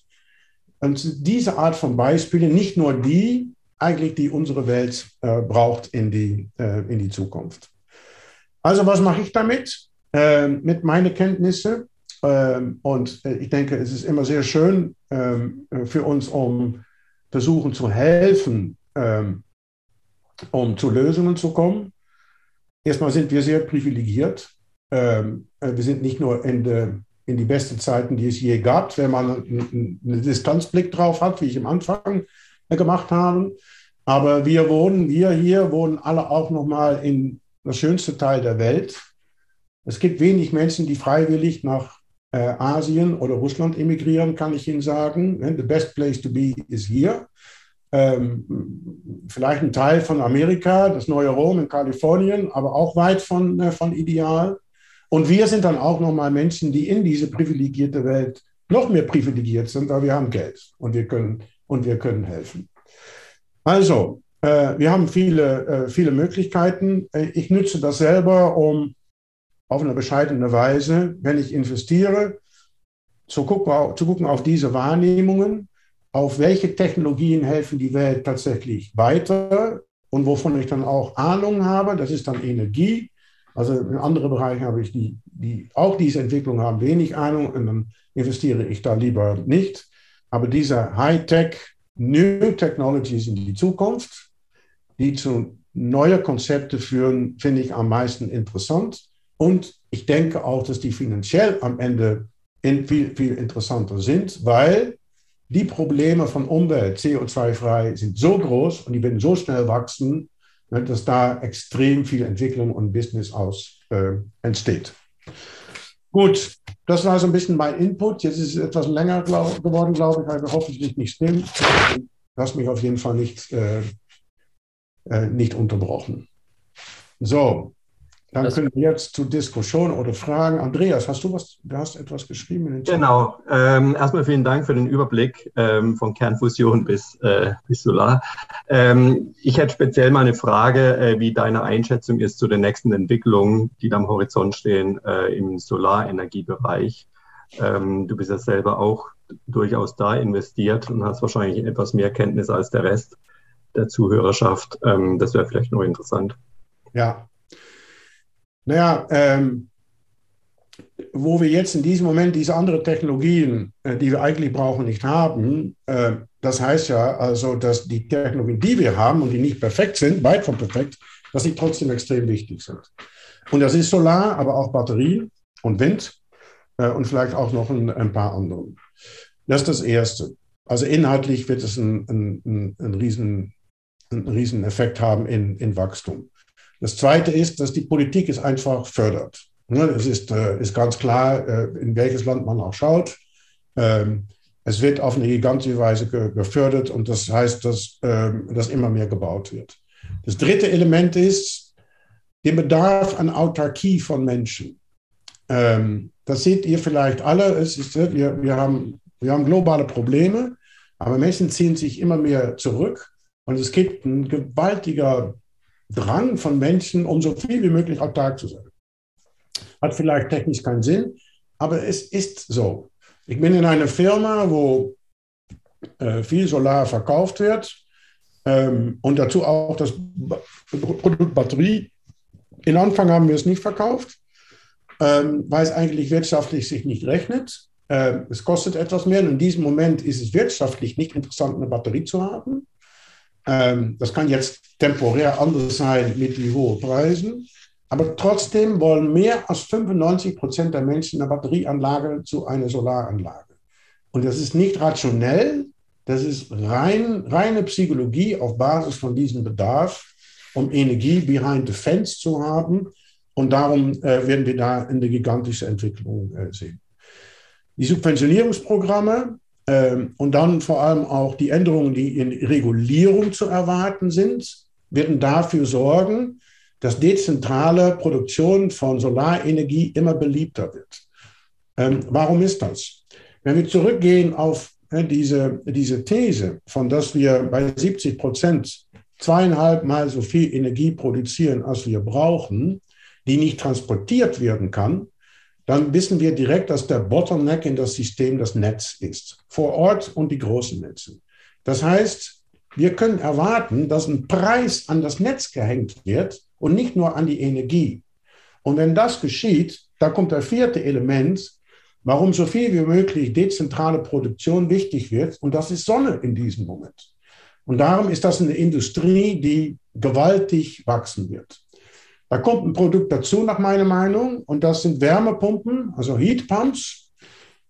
Und diese Art von Beispielen, nicht nur die, eigentlich die unsere Welt äh, braucht in die, äh, in die Zukunft. Also was mache ich damit? Ähm, mit meinen Kenntnissen. Ähm, und äh, ich denke, es ist immer sehr schön ähm, für uns, um versuchen zu helfen, ähm, um zu Lösungen zu kommen. Erstmal sind wir sehr privilegiert. Ähm, äh, wir sind nicht nur in, de, in die besten Zeiten, die es je gab, wenn man einen Distanzblick drauf hat, wie ich am Anfang gemacht habe. Aber wir wohnen, wir hier wohnen alle auch nochmal in das schönste Teil der Welt. Es gibt wenig Menschen, die freiwillig nach äh, Asien oder Russland emigrieren, kann ich Ihnen sagen. The best place to be is here. Ähm, vielleicht ein Teil von Amerika, das neue Rom in Kalifornien, aber auch weit von, äh, von ideal. Und wir sind dann auch nochmal Menschen, die in diese privilegierte Welt noch mehr privilegiert sind, aber wir haben Geld und wir können, und wir können helfen. Also, äh, wir haben viele, äh, viele Möglichkeiten. Äh, ich nütze das selber, um auf eine bescheidene Weise, wenn ich investiere, zu gucken, zu gucken auf diese Wahrnehmungen, auf welche Technologien helfen die Welt tatsächlich weiter und wovon ich dann auch Ahnung habe. Das ist dann Energie. Also in anderen Bereichen habe ich die, die auch diese Entwicklung haben, wenig Ahnung und dann investiere ich da lieber nicht. Aber diese High-Tech, New Technologies in die Zukunft, die zu neuen Konzepten führen, finde ich am meisten interessant. Und ich denke auch, dass die finanziell am Ende viel, viel interessanter sind, weil die Probleme von Umwelt, CO2-frei, sind so groß und die werden so schnell wachsen, ne, dass da extrem viel Entwicklung und Business aus äh, entsteht. Gut, das war so ein bisschen mein Input. Jetzt ist es etwas länger glaub, geworden, glaube ich, also hoffentlich nicht stimmt. Lass mich auf jeden Fall nicht, äh, äh, nicht unterbrochen. So, dann das können wir jetzt zu Diskussion oder Fragen. Andreas, hast du was? Du hast etwas geschrieben. genau. Ähm, erstmal vielen Dank für den Überblick ähm, von Kernfusion bis, äh, bis Solar. Ähm, ich hätte speziell mal eine Frage, äh, wie deine Einschätzung ist zu den nächsten Entwicklungen, die da am Horizont stehen äh, im Solarenergiebereich. Ähm, du bist ja selber auch durchaus da investiert und hast wahrscheinlich etwas mehr Kenntnis als der Rest der Zuhörerschaft. Ähm, das wäre vielleicht noch interessant. Ja, naja, ähm, wo wir jetzt in diesem Moment diese anderen Technologien, äh, die wir eigentlich brauchen, nicht haben, äh, das heißt ja also, dass die Technologien, die wir haben und die nicht perfekt sind, weit von perfekt, dass sie trotzdem extrem wichtig sind. Und das ist Solar, aber auch Batterien und Wind äh, und vielleicht auch noch ein, ein, paar andere. Das ist das Erste. Also inhaltlich wird es einen, einen, einen, riesen, einen riesen Effekt haben in, in Wachstum. Das Zweite ist, dass die Politik es einfach fördert. Ne, es ist, äh, ist ganz klar, äh, in welches Land man auch schaut. Ähm, es wird auf eine gigantische Weise gefördert und das heißt, dass, ähm, dass immer mehr gebaut wird. Das dritte Element ist der Bedarf an Autarkie von Menschen. Ähm, das seht ihr vielleicht alle. Es ist, wir, wir, haben, wir haben globale Probleme, aber Menschen ziehen sich immer mehr zurück und es gibt ein gewaltiger Drang von Menschen, um so viel wie möglich autark zu sein. Hat vielleicht technisch keinen Sinn, aber es ist so. Ich bin in einer Firma, wo äh, viel Solar verkauft wird ähm, und dazu auch das Produkt Batterie. In Anfang haben wir es nicht verkauft, ähm, weil es eigentlich wirtschaftlich sich nicht rechnet. Ähm, es kostet etwas mehr und in diesem Moment ist es wirtschaftlich nicht interessant, eine Batterie zu haben. Ähm, das kann jetzt temporär anders sein mit die hohen Preisen. Aber trotzdem wollen mehr als 95 Prozent der Menschen eine Batterieanlage zu einer Solaranlage. Und das ist nicht rationell, das ist rein, reine Psychologie auf Basis von diesem Bedarf, um Energie behind the fence zu haben. Und darum äh, werden wir da eine gigantische Entwicklung äh, sehen. Die Subventionierungsprogramme und dann vor allem auch die Änderungen, die in Regulierung zu erwarten sind, werden dafür sorgen, dass dezentrale Produktion von Solarenergie immer beliebter wird. Ähm, warum ist das? Wenn wir zurückgehen auf äh, diese, diese These, von dass wir bei 70 Prozent zweieinhalb Mal so viel Energie produzieren, als wir brauchen, die nicht transportiert werden kann, dann wissen wir direkt, dass der Bottleneck in das System das Netz ist, vor Ort und die großen Netze. Das heißt, wir können erwarten, dass ein Preis an das Netz gehängt wird und nicht nur an die Energie. Und wenn das geschieht, da kommt der vierte Element, warum so viel wie möglich dezentrale Produktion wichtig wird, und das ist Sonne in diesem Moment. Und darum ist das eine Industrie, die gewaltig wachsen wird. Da kommt ein Produkt dazu, nach meiner Meinung, und das sind Wärmepumpen, also Heatpumps,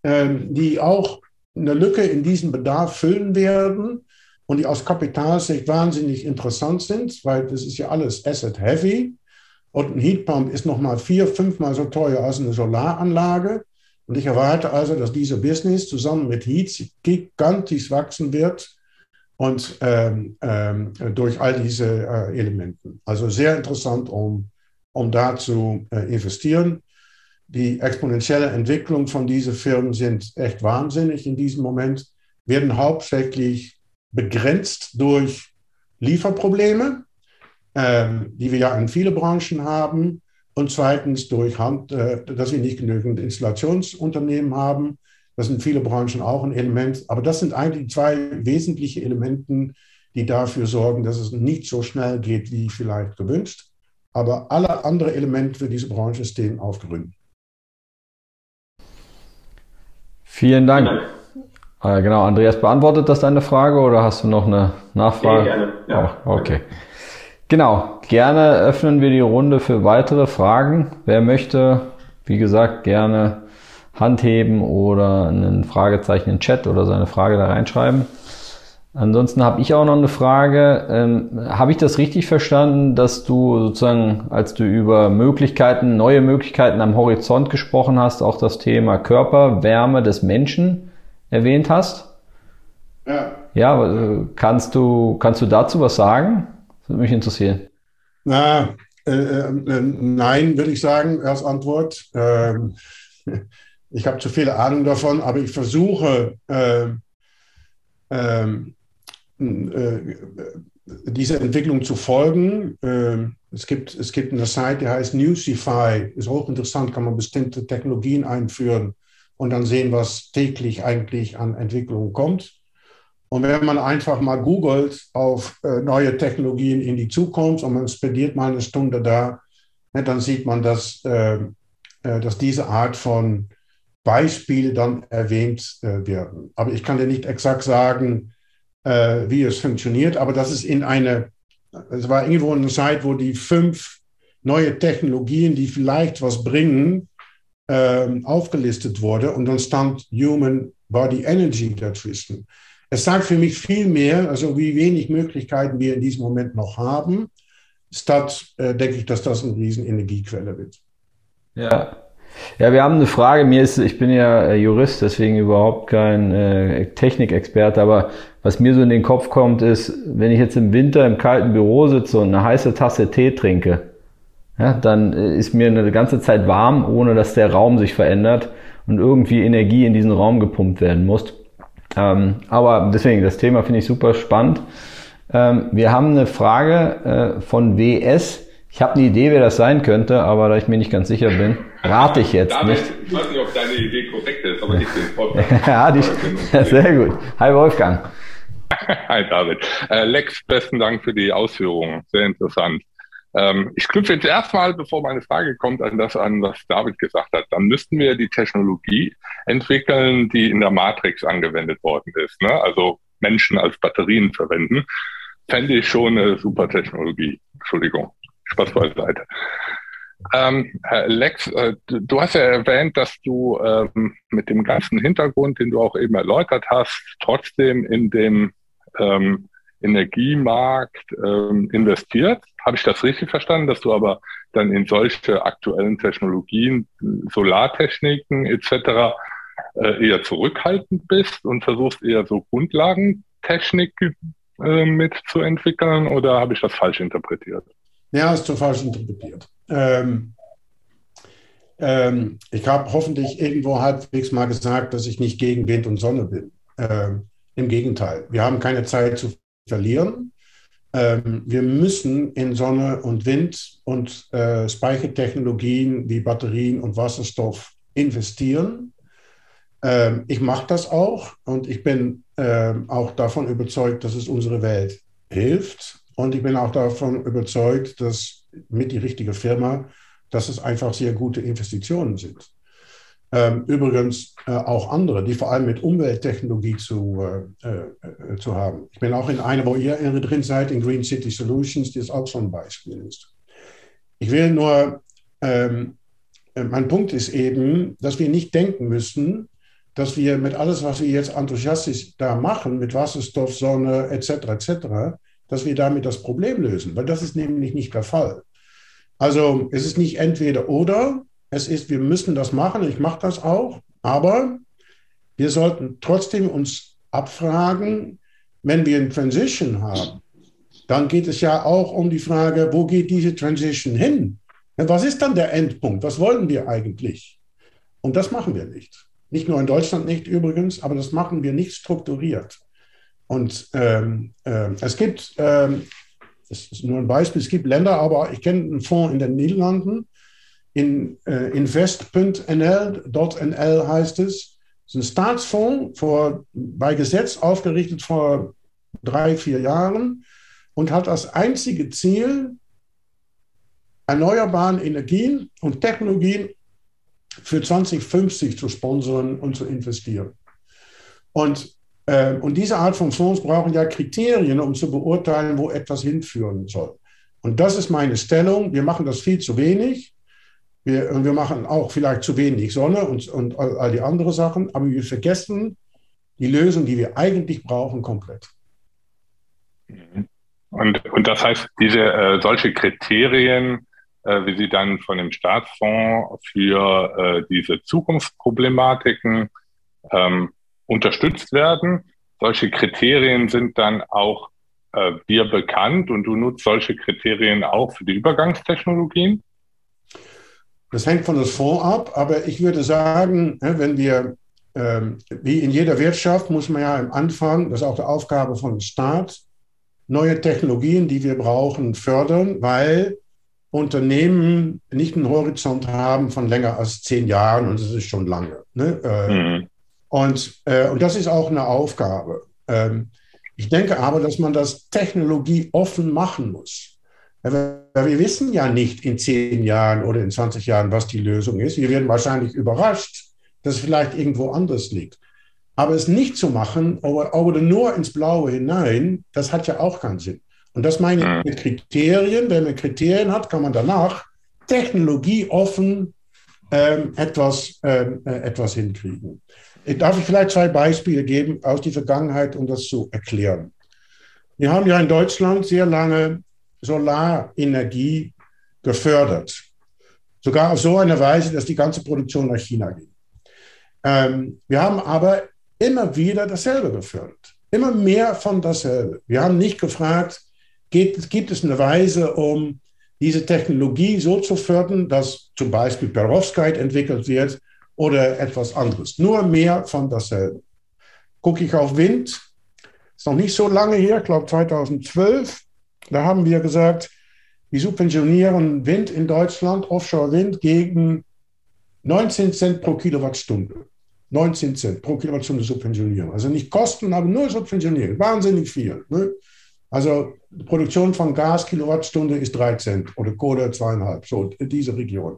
ähm, die auch eine Lücke in diesem Bedarf füllen werden. und die aus Kapitalsicht wahnsinnig interessant sind, weil das ist ja alles asset-heavy. Und ein Heatpump ist nochmal vier, fünfmal so teuer als eine Solaranlage. Und ich erwarte also, dass dieser Business zusammen mit Heat gigantisch wachsen wird und ähm, ähm, durch all diese äh, Elementen. Also sehr interessant, um, um da zu äh, investieren. Die exponentielle Entwicklung von diesen Firmen sind echt wahnsinnig in diesem Moment, werden hauptsächlich begrenzt durch Lieferprobleme, ähm, die wir ja in viele Branchen haben. Und zweitens durch Hand, äh, dass wir nicht genügend Installationsunternehmen haben. Das sind viele Branchen auch ein Element. Aber das sind eigentlich zwei wesentliche Elemente, die dafür sorgen, dass es nicht so schnell geht, wie vielleicht gewünscht. Aber alle anderen Elemente für diese Branche stehen auf Grün. Vielen Dank. Äh, genau, Andreas, beantwortet das deine Frage oder hast du noch eine Nachfrage? Ja, gerne. Ja. Oh, okay. Genau, gerne öffnen wir die Runde für weitere Fragen. Wer möchte, wie gesagt, gerne Hand heben oder ein Fragezeichen in den Chat oder seine Frage da reinschreiben. Ansonsten habe ich auch noch eine Frage. Ähm, habe ich das richtig verstanden, dass du sozusagen, als du über Möglichkeiten, neue Möglichkeiten am Horizont gesprochen hast, auch das Thema Körperwärme des Menschen erwähnt hast? Ja. Ja, kannst du, kannst du dazu was sagen? Das würde mich interessieren. Na, äh, äh, nein, würde ich sagen, als Antwort. Ähm, (laughs) ich habe zu viel Ahnung davon, aber ich versuche, äh, ähm, äh, dieser Entwicklung zu folgen. Ähm, es, gibt, es gibt eine Seite, die heißt Newsify, ist hochinteressant, kann man bestimmte Technologien einführen und dann sehen, was täglich eigentlich an Entwicklungen kommt. Und wenn man einfach mal googelt auf äh, neue Technologien in die Zukunft und man spendiert mal eine Stunde da, ne, dann sieht man, dass, äh, äh, dass diese Art von Beispiele dann erwähnt äh, werden. Aber ich kann dir nicht exakt sagen, äh, wie es funktioniert, aber das ist in eine, es war irgendwo eine Zeit, wo die fünf neue Technologien, die vielleicht was bringen, ähm, aufgelistet wurde und dann stand Human Body Energy dazwischen. Es sagt für mich viel mehr, also wie wenig Möglichkeiten wir in diesem Moment noch haben, statt äh, denke ich, dass das eine riesen Energiequelle wird. Ja, ja, wir haben eine Frage. Mir ist, ich bin ja äh, Jurist, deswegen überhaupt kein äh, Technikexperte, aber was mir so in den Kopf kommt, ist, wenn ich jetzt im Winter im kalten Büro sitze und eine heiße Tasse Tee trinke, ja, dann äh, ist mir eine ganze Zeit warm, ohne dass der Raum sich verändert und irgendwie Energie in diesen Raum gepumpt werden muss. Ähm, aber deswegen, das Thema finde ich super spannend. Ähm, wir haben eine Frage äh, von WS. Ich habe eine Idee, wer das sein könnte, aber da ich mir nicht ganz sicher bin, rate ich jetzt David, nicht. Ich weiß nicht, ob deine Idee korrekt ist, aber ich bin voll. (laughs) ja, die, ja, (laughs) sehr gut. Hi Wolfgang. (laughs) Hi David. Äh, Lex, besten Dank für die Ausführungen. Sehr interessant. Ähm, ich knüpfe jetzt erstmal, bevor meine Frage kommt, an das an, was David gesagt hat. Dann müssten wir die Technologie entwickeln, die in der Matrix angewendet worden ist. Ne? Also Menschen als Batterien verwenden. Fände ich schon eine super Technologie. Entschuldigung. Spaß beiseite. Ähm, Lex, äh, du, du, hast ja erwähnt, dass du ähm, mit dem ganzen Hintergrund, den du auch eben erläutert hast, trotzdem in dem ähm, Energiemarkt ähm, investiert. Habe ich das richtig verstanden, dass du aber dann in solche aktuellen Technologien, Solartechniken etc. Äh, eher zurückhaltend bist und versuchst eher so Grundlagentechnik äh, mitzuentwickeln oder habe ich das falsch interpretiert? Ja, ist zu falsch interpretiert. Ähm, ähm, ich habe hoffentlich irgendwo halbwegs mal gesagt, dass ich nicht gegen Wind und Sonne bin. Ähm, Im Gegenteil, wir haben keine Zeit zu verlieren. Ähm, wir müssen in Sonne und Wind und äh, Speichertechnologien wie Batterien und Wasserstoff investieren. Ähm, ich mache das auch und ich bin ähm, auch davon überzeugt, dass es unsere Welt hilft. Und ich bin auch davon überzeugt, dass mit die richtige Firma, dass es einfach sehr gute Investitionen sind. Ähm, übrigens äh, auch andere, die vor allem mit Umwelttechnologie zu, äh, äh, zu haben. Ich bin auch in einer, wo ihr drin seid, in Green City Solutions, die ist auch so ein Beispiel ist. Ich will nur, ähm, äh, mein Punkt ist eben, dass wir nicht denken müssen, dass wir mit alles, was wir jetzt enthusiastisch da machen, mit Wasserstoff, Sonne etc. etc., dass wir damit das Problem lösen, weil das ist nämlich nicht der Fall. Also es ist nicht entweder oder, es ist, wir müssen das machen, ich mache das auch, aber wir sollten trotzdem uns abfragen, wenn wir eine Transition haben, dann geht es ja auch um die Frage, wo geht diese Transition hin? Was ist dann der Endpunkt? Was wollen wir eigentlich? Und das machen wir nicht. Nicht nur in Deutschland nicht übrigens, aber das machen wir nicht strukturiert. Und ähm, äh, es gibt, ähm, das ist nur ein Beispiel, es gibt Länder, aber ich kenne einen Fonds in den Niederlanden, in äh, invest.nl, .nl heißt es. Es ist ein Staatsfonds, vor, bei Gesetz aufgerichtet vor drei, vier Jahren und hat als einzige Ziel, erneuerbaren Energien und Technologien für 2050 zu sponsern und zu investieren. Und, und diese Art von Fonds brauchen ja Kriterien, um zu beurteilen, wo etwas hinführen soll. Und das ist meine Stellung. Wir machen das viel zu wenig. Wir, wir machen auch vielleicht zu wenig Sonne und, und all, all die anderen Sachen, aber wir vergessen die Lösung, die wir eigentlich brauchen, komplett. Und, und das heißt, diese äh, solche Kriterien äh, wie sie dann von dem Staatsfonds für äh, diese Zukunftsproblematiken ähm, unterstützt werden. Solche Kriterien sind dann auch äh, dir bekannt und du nutzt solche Kriterien auch für die Übergangstechnologien? Das hängt von das Fonds ab, aber ich würde sagen, wenn wir, ähm, wie in jeder Wirtschaft, muss man ja am Anfang, das ist auch die Aufgabe von Staat, neue Technologien, die wir brauchen, fördern, weil Unternehmen nicht einen Horizont haben von länger als zehn Jahren und das ist schon lange. Ne? Äh, mhm. Und, äh, und das ist auch eine Aufgabe. Ähm, ich denke aber, dass man das technologieoffen machen muss. Wir wissen ja nicht in zehn Jahren oder in 20 Jahren, was die Lösung ist. Wir werden wahrscheinlich überrascht, dass es vielleicht irgendwo anders liegt. Aber es nicht zu machen oder, nur ins Blaue hinein, das hat ja auch keinen Sinn. Und das meine ich mit Kriterien. Wenn man Kriterien hat, kann man danach technologieoffen ähm, etwas, ähm, äh, etwas hinkriegen. Darf ich vielleicht zwei Beispiele geben aus der Vergangenheit, um das zu erklären? Wir haben ja in Deutschland sehr lange Solarenergie gefördert. Sogar auf so eine Weise, dass die ganze Produktion nach China ging. Ähm, wir haben aber immer wieder dasselbe gefördert. Immer mehr von dasselbe. Wir haben nicht gefragt, geht, gibt es eine Weise, um diese Technologie so zu fördern, dass zum Beispiel Perovskite entwickelt wird oder etwas anderes. Nur mehr von dasselbe. Gucke ich auf Wind, ist noch nicht so lange her, ich glaube 2012, da haben wir gesagt, wir subventionieren Wind in Deutschland, Offshore-Wind, gegen 19 Cent pro Kilowattstunde. 19 Cent pro Kilowattstunde subventionieren. Also nicht Kosten, aber nur subventionieren. Wahnsinnig viel. Ne? Also Produktion von Gas Kilowattstunde ist 3 Cent oder Kohle 2,5, so in diese Region.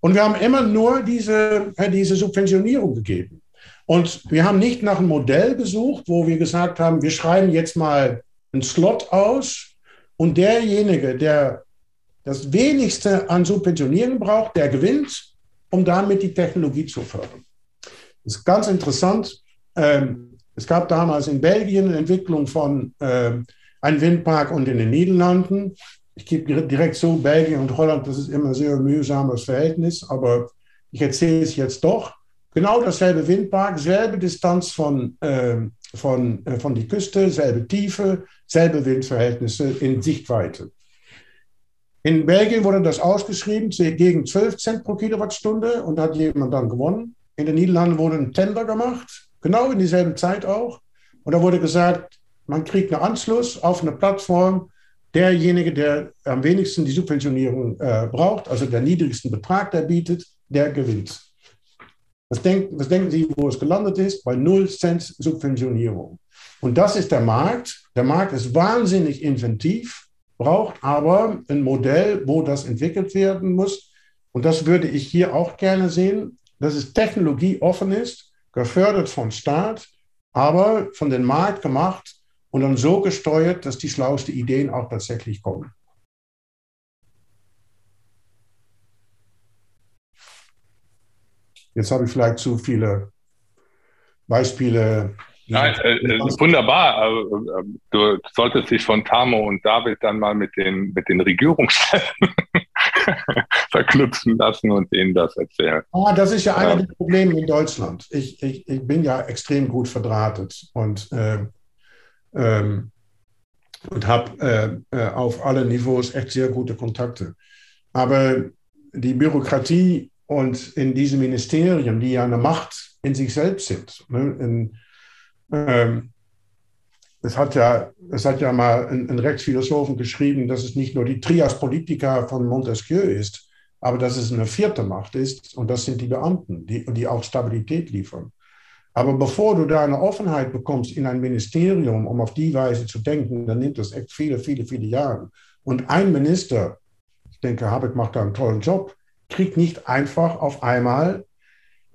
Und wir haben immer nur diese, äh, diese Subventionierung gegeben. Und wir haben nicht nach einem Modell gesucht, wo wir gesagt haben, wir schreiben jetzt mal einen Slot aus und derjenige, der das wenigste an Subventionierung braucht, der gewinnt, um damit die Technologie zu fördern. Das ist ganz interessant. Ähm, es gab damals in Belgien eine Entwicklung von äh, einem Windpark und in den Niederlanden. Ich gebe direkt so, Belgien und Holland, das ist immer sehr mühsames Verhältnis, aber ich erzähle es jetzt doch. Genau dasselbe Windpark, selbe Distanz von, äh, von, äh, von die Küste, selbe Tiefe, selbe Windverhältnisse in Sichtweite. In Belgien wurde das ausgeschrieben gegen 12 Cent pro Kilowattstunde und hat jemand dann gewonnen. In den Niederlanden wurde ein Tender gemacht Genau in dieselbe Zeit auch. Und da wurde gesagt, man kriegt einen Anschluss auf eine Plattform. Derjenige, der am wenigsten die Subventionierung äh, braucht, also der niedrigsten Betrag, der bietet, der gewinnt. Was, denk, was denken Sie, wo es gelandet ist? Bei 0 Cent Subventionierung. Und das ist der Markt. Der Markt ist wahnsinnig inventiv, braucht aber ein Modell, wo das entwickelt werden muss. Und das würde ich hier auch gerne sehen, dass es technologieoffen ist gefördert vom Staat, aber von dem Markt gemacht und dann so gesteuert, dass die schlauesten Ideen auch tatsächlich kommen. Jetzt habe ich vielleicht zu viele Beispiele. Nein, äh, äh wunderbar. Äh, du solltest dich von Tamo und David dann mal mit den, mit den Regierungsstellen (laughs) verknüpfen lassen und denen das erzählen. Ah, das ist ja einer der Probleme in Deutschland. Ich, ich, ich bin ja extrem gut verdrahtet und, äh, ähm, und habe äh, äh, auf allen Niveaus echt sehr gute Kontakte. Aber die Bürokratie und in diesen Ministerien, die ja eine Macht in sich selbst sind, ne, in, ähm, es hat ja, es hat ja mal ein, ein, Rechtsphilosophen geschrieben, dass es nicht nur die Trias Politica von Montesquieu ist, aber dass es eine vierte Macht ist und das sind die Beamten, die, die auch Stabilität liefern. Aber bevor du da eine Offenheit bekommst in ein Ministerium, um auf die Weise zu denken, dann nimmt das echt viele, viele, viele Jahre. Und ein Minister, ich denke, Habeck macht da einen tollen Job, kriegt nicht einfach auf einmal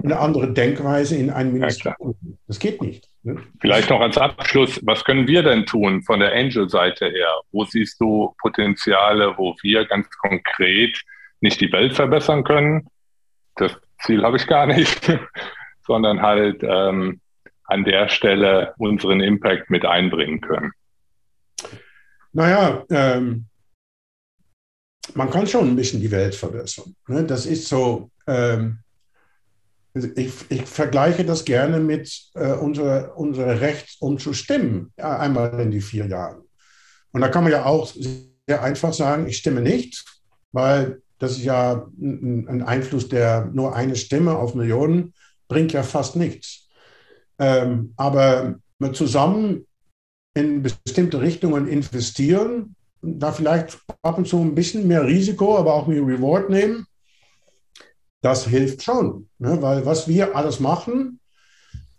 eine andere Denkweise in ein Ministerium. Ja, das geht nicht. Ne? Vielleicht noch als Abschluss, was können wir denn tun von der Angel-Seite her? Wo siehst du Potenziale, wo wir ganz konkret nicht die Welt verbessern können? Das Ziel habe ich gar nicht, (laughs) sondern halt ähm, an der Stelle unseren Impact mit einbringen können. Naja, ähm, man kann schon ein bisschen die Welt verbessern. Ne? Das ist so, ähm, ich, ich, vergleiche das gerne mit äh, unser, unser Recht, um zu stimmen, ja, einmal in die vier Jahren. Und da kann man ja auch sehr einfach sagen, ich stimme nicht, weil das ist ja ein Einfluss, der nur eine Stimme auf Millionen bringt ja fast nichts. Ähm, aber zusammen in bestimmte Richtungen investieren, da vielleicht ab und zu ein bisschen mehr Risiko, aber auch mehr Reward nehmen, das hilft schon. Ne? Weil was wir alles machen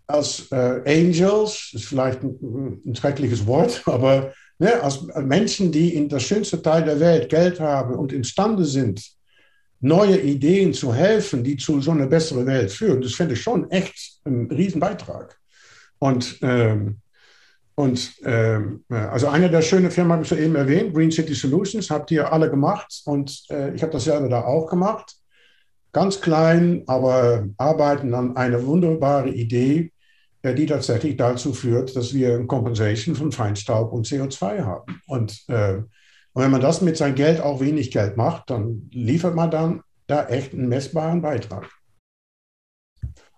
als äh, Angels, ist vielleicht ein, ein schreckliches Wort, (laughs) aber ne, als Menschen, die in das schönste Teil der Welt Geld haben und imstande sind, neue Ideen zu helfen, die zu so einer besseren Welt führen, das finde ich schon echt ein Riesenbeitrag. Und ähm, und ähm, also eine der schönen Firmen habe ich eben erwähnt, Green City Solutions, habt ihr alle gemacht und äh, ich habe das selber da auch gemacht ganz klein, aber arbeiten an einer wunderbaren Idee, äh, die tatsächlich dazu führt, dass wir eine Compensation von Feinstaub und CO2 haben. Und, äh, und wenn man das mit seinem Geld auch wenig Geld macht, dann liefert man dann da echt einen messbaren Beitrag.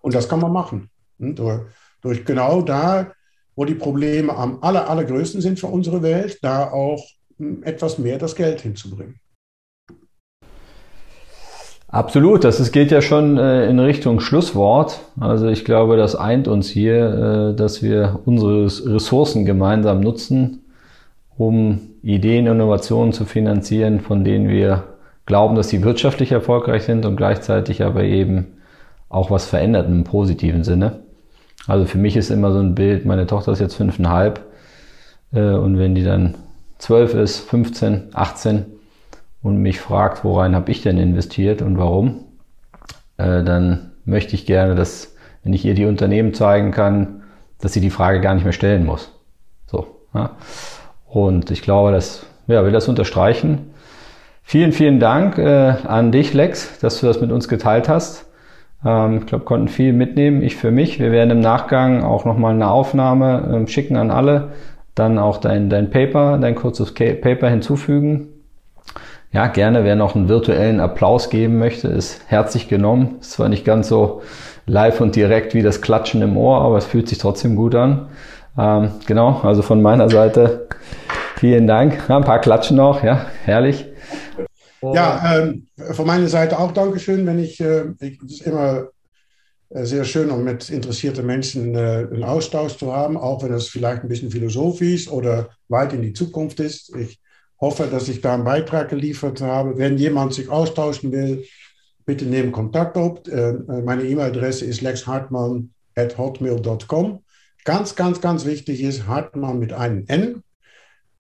Und das kann man machen. Hm? Durch, durch genau da, wo die Probleme am aller, allergrößten sind für unsere Welt, da auch hm, etwas mehr das Geld hinzubringen. Absolut, das ist, geht ja schon äh, in Richtung Schlusswort. Also ich glaube, das eint uns hier, äh, dass wir unsere Ressourcen gemeinsam nutzen, um Ideen, Innovationen zu finanzieren, von denen wir glauben, dass sie wirtschaftlich erfolgreich sind und gleichzeitig aber eben auch was verändert im positiven Sinne. Also für mich ist immer so ein Bild, meine Tochter ist jetzt fünfeinhalb äh, und wenn die dann zwölf ist, 15, 18, und mich fragt, worein habe ich denn investiert und warum, äh, dann möchte ich gerne, dass, wenn ich ihr die Unternehmen zeigen kann, dass sie die Frage gar nicht mehr stellen muss. So. Ja. Und ich glaube, das ja, will das unterstreichen. Vielen, vielen Dank äh, an dich, Lex, dass du das mit uns geteilt hast. Ähm, ich glaube, konnten viel mitnehmen. Ich für mich. Wir werden im Nachgang auch nochmal eine Aufnahme ähm, schicken an alle. Dann auch dein, dein Paper, dein kurzes Paper hinzufügen ja, gerne, wer noch einen virtuellen Applaus geben möchte, ist herzlich genommen. Ist zwar nicht ganz so live und direkt wie das Klatschen im Ohr, aber es fühlt sich trotzdem gut an. Ähm, genau, also von meiner Seite vielen Dank. Ja, ein paar Klatschen noch, ja, herrlich. Ja, ähm, von meiner Seite auch Dankeschön, wenn ich, äh, ich es ist immer äh, sehr schön, um mit interessierten Menschen äh, einen Austausch zu haben, auch wenn es vielleicht ein bisschen philosophisch oder weit in die Zukunft ist. Ich hoffe, dass ich da einen Beitrag geliefert habe. Wenn jemand sich austauschen will, bitte nehmen Kontakt auf. Äh, meine E-Mail-Adresse ist lexhartmann.hotmail.com. Ganz, ganz, ganz wichtig ist Hartmann mit einem N.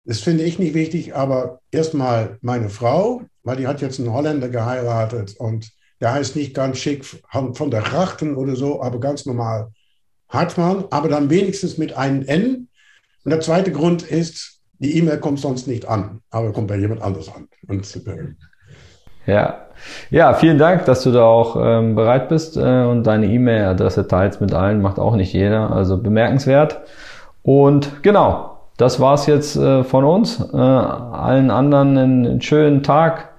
Das finde ich nicht wichtig, aber erstmal meine Frau, weil die hat jetzt einen Holländer geheiratet und der heißt nicht ganz schick von der Rachten oder so, aber ganz normal Hartmann, aber dann wenigstens mit einem N. Und der zweite Grund ist, die E-Mail kommt sonst nicht an, aber kommt bei jemand anders an. Und, äh, Ja. Ja, vielen Dank, dass du da auch ähm, bereit bist äh, und deine E-Mail-Adresse teilst mit allen, macht auch nicht jeder, also bemerkenswert. Und genau, das war's jetzt äh, von uns. Äh, allen anderen einen, schönen Tag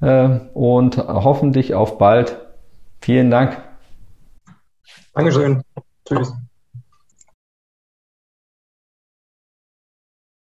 äh, und hoffentlich auf bald. Vielen Dank. Dankeschön. Tschüss.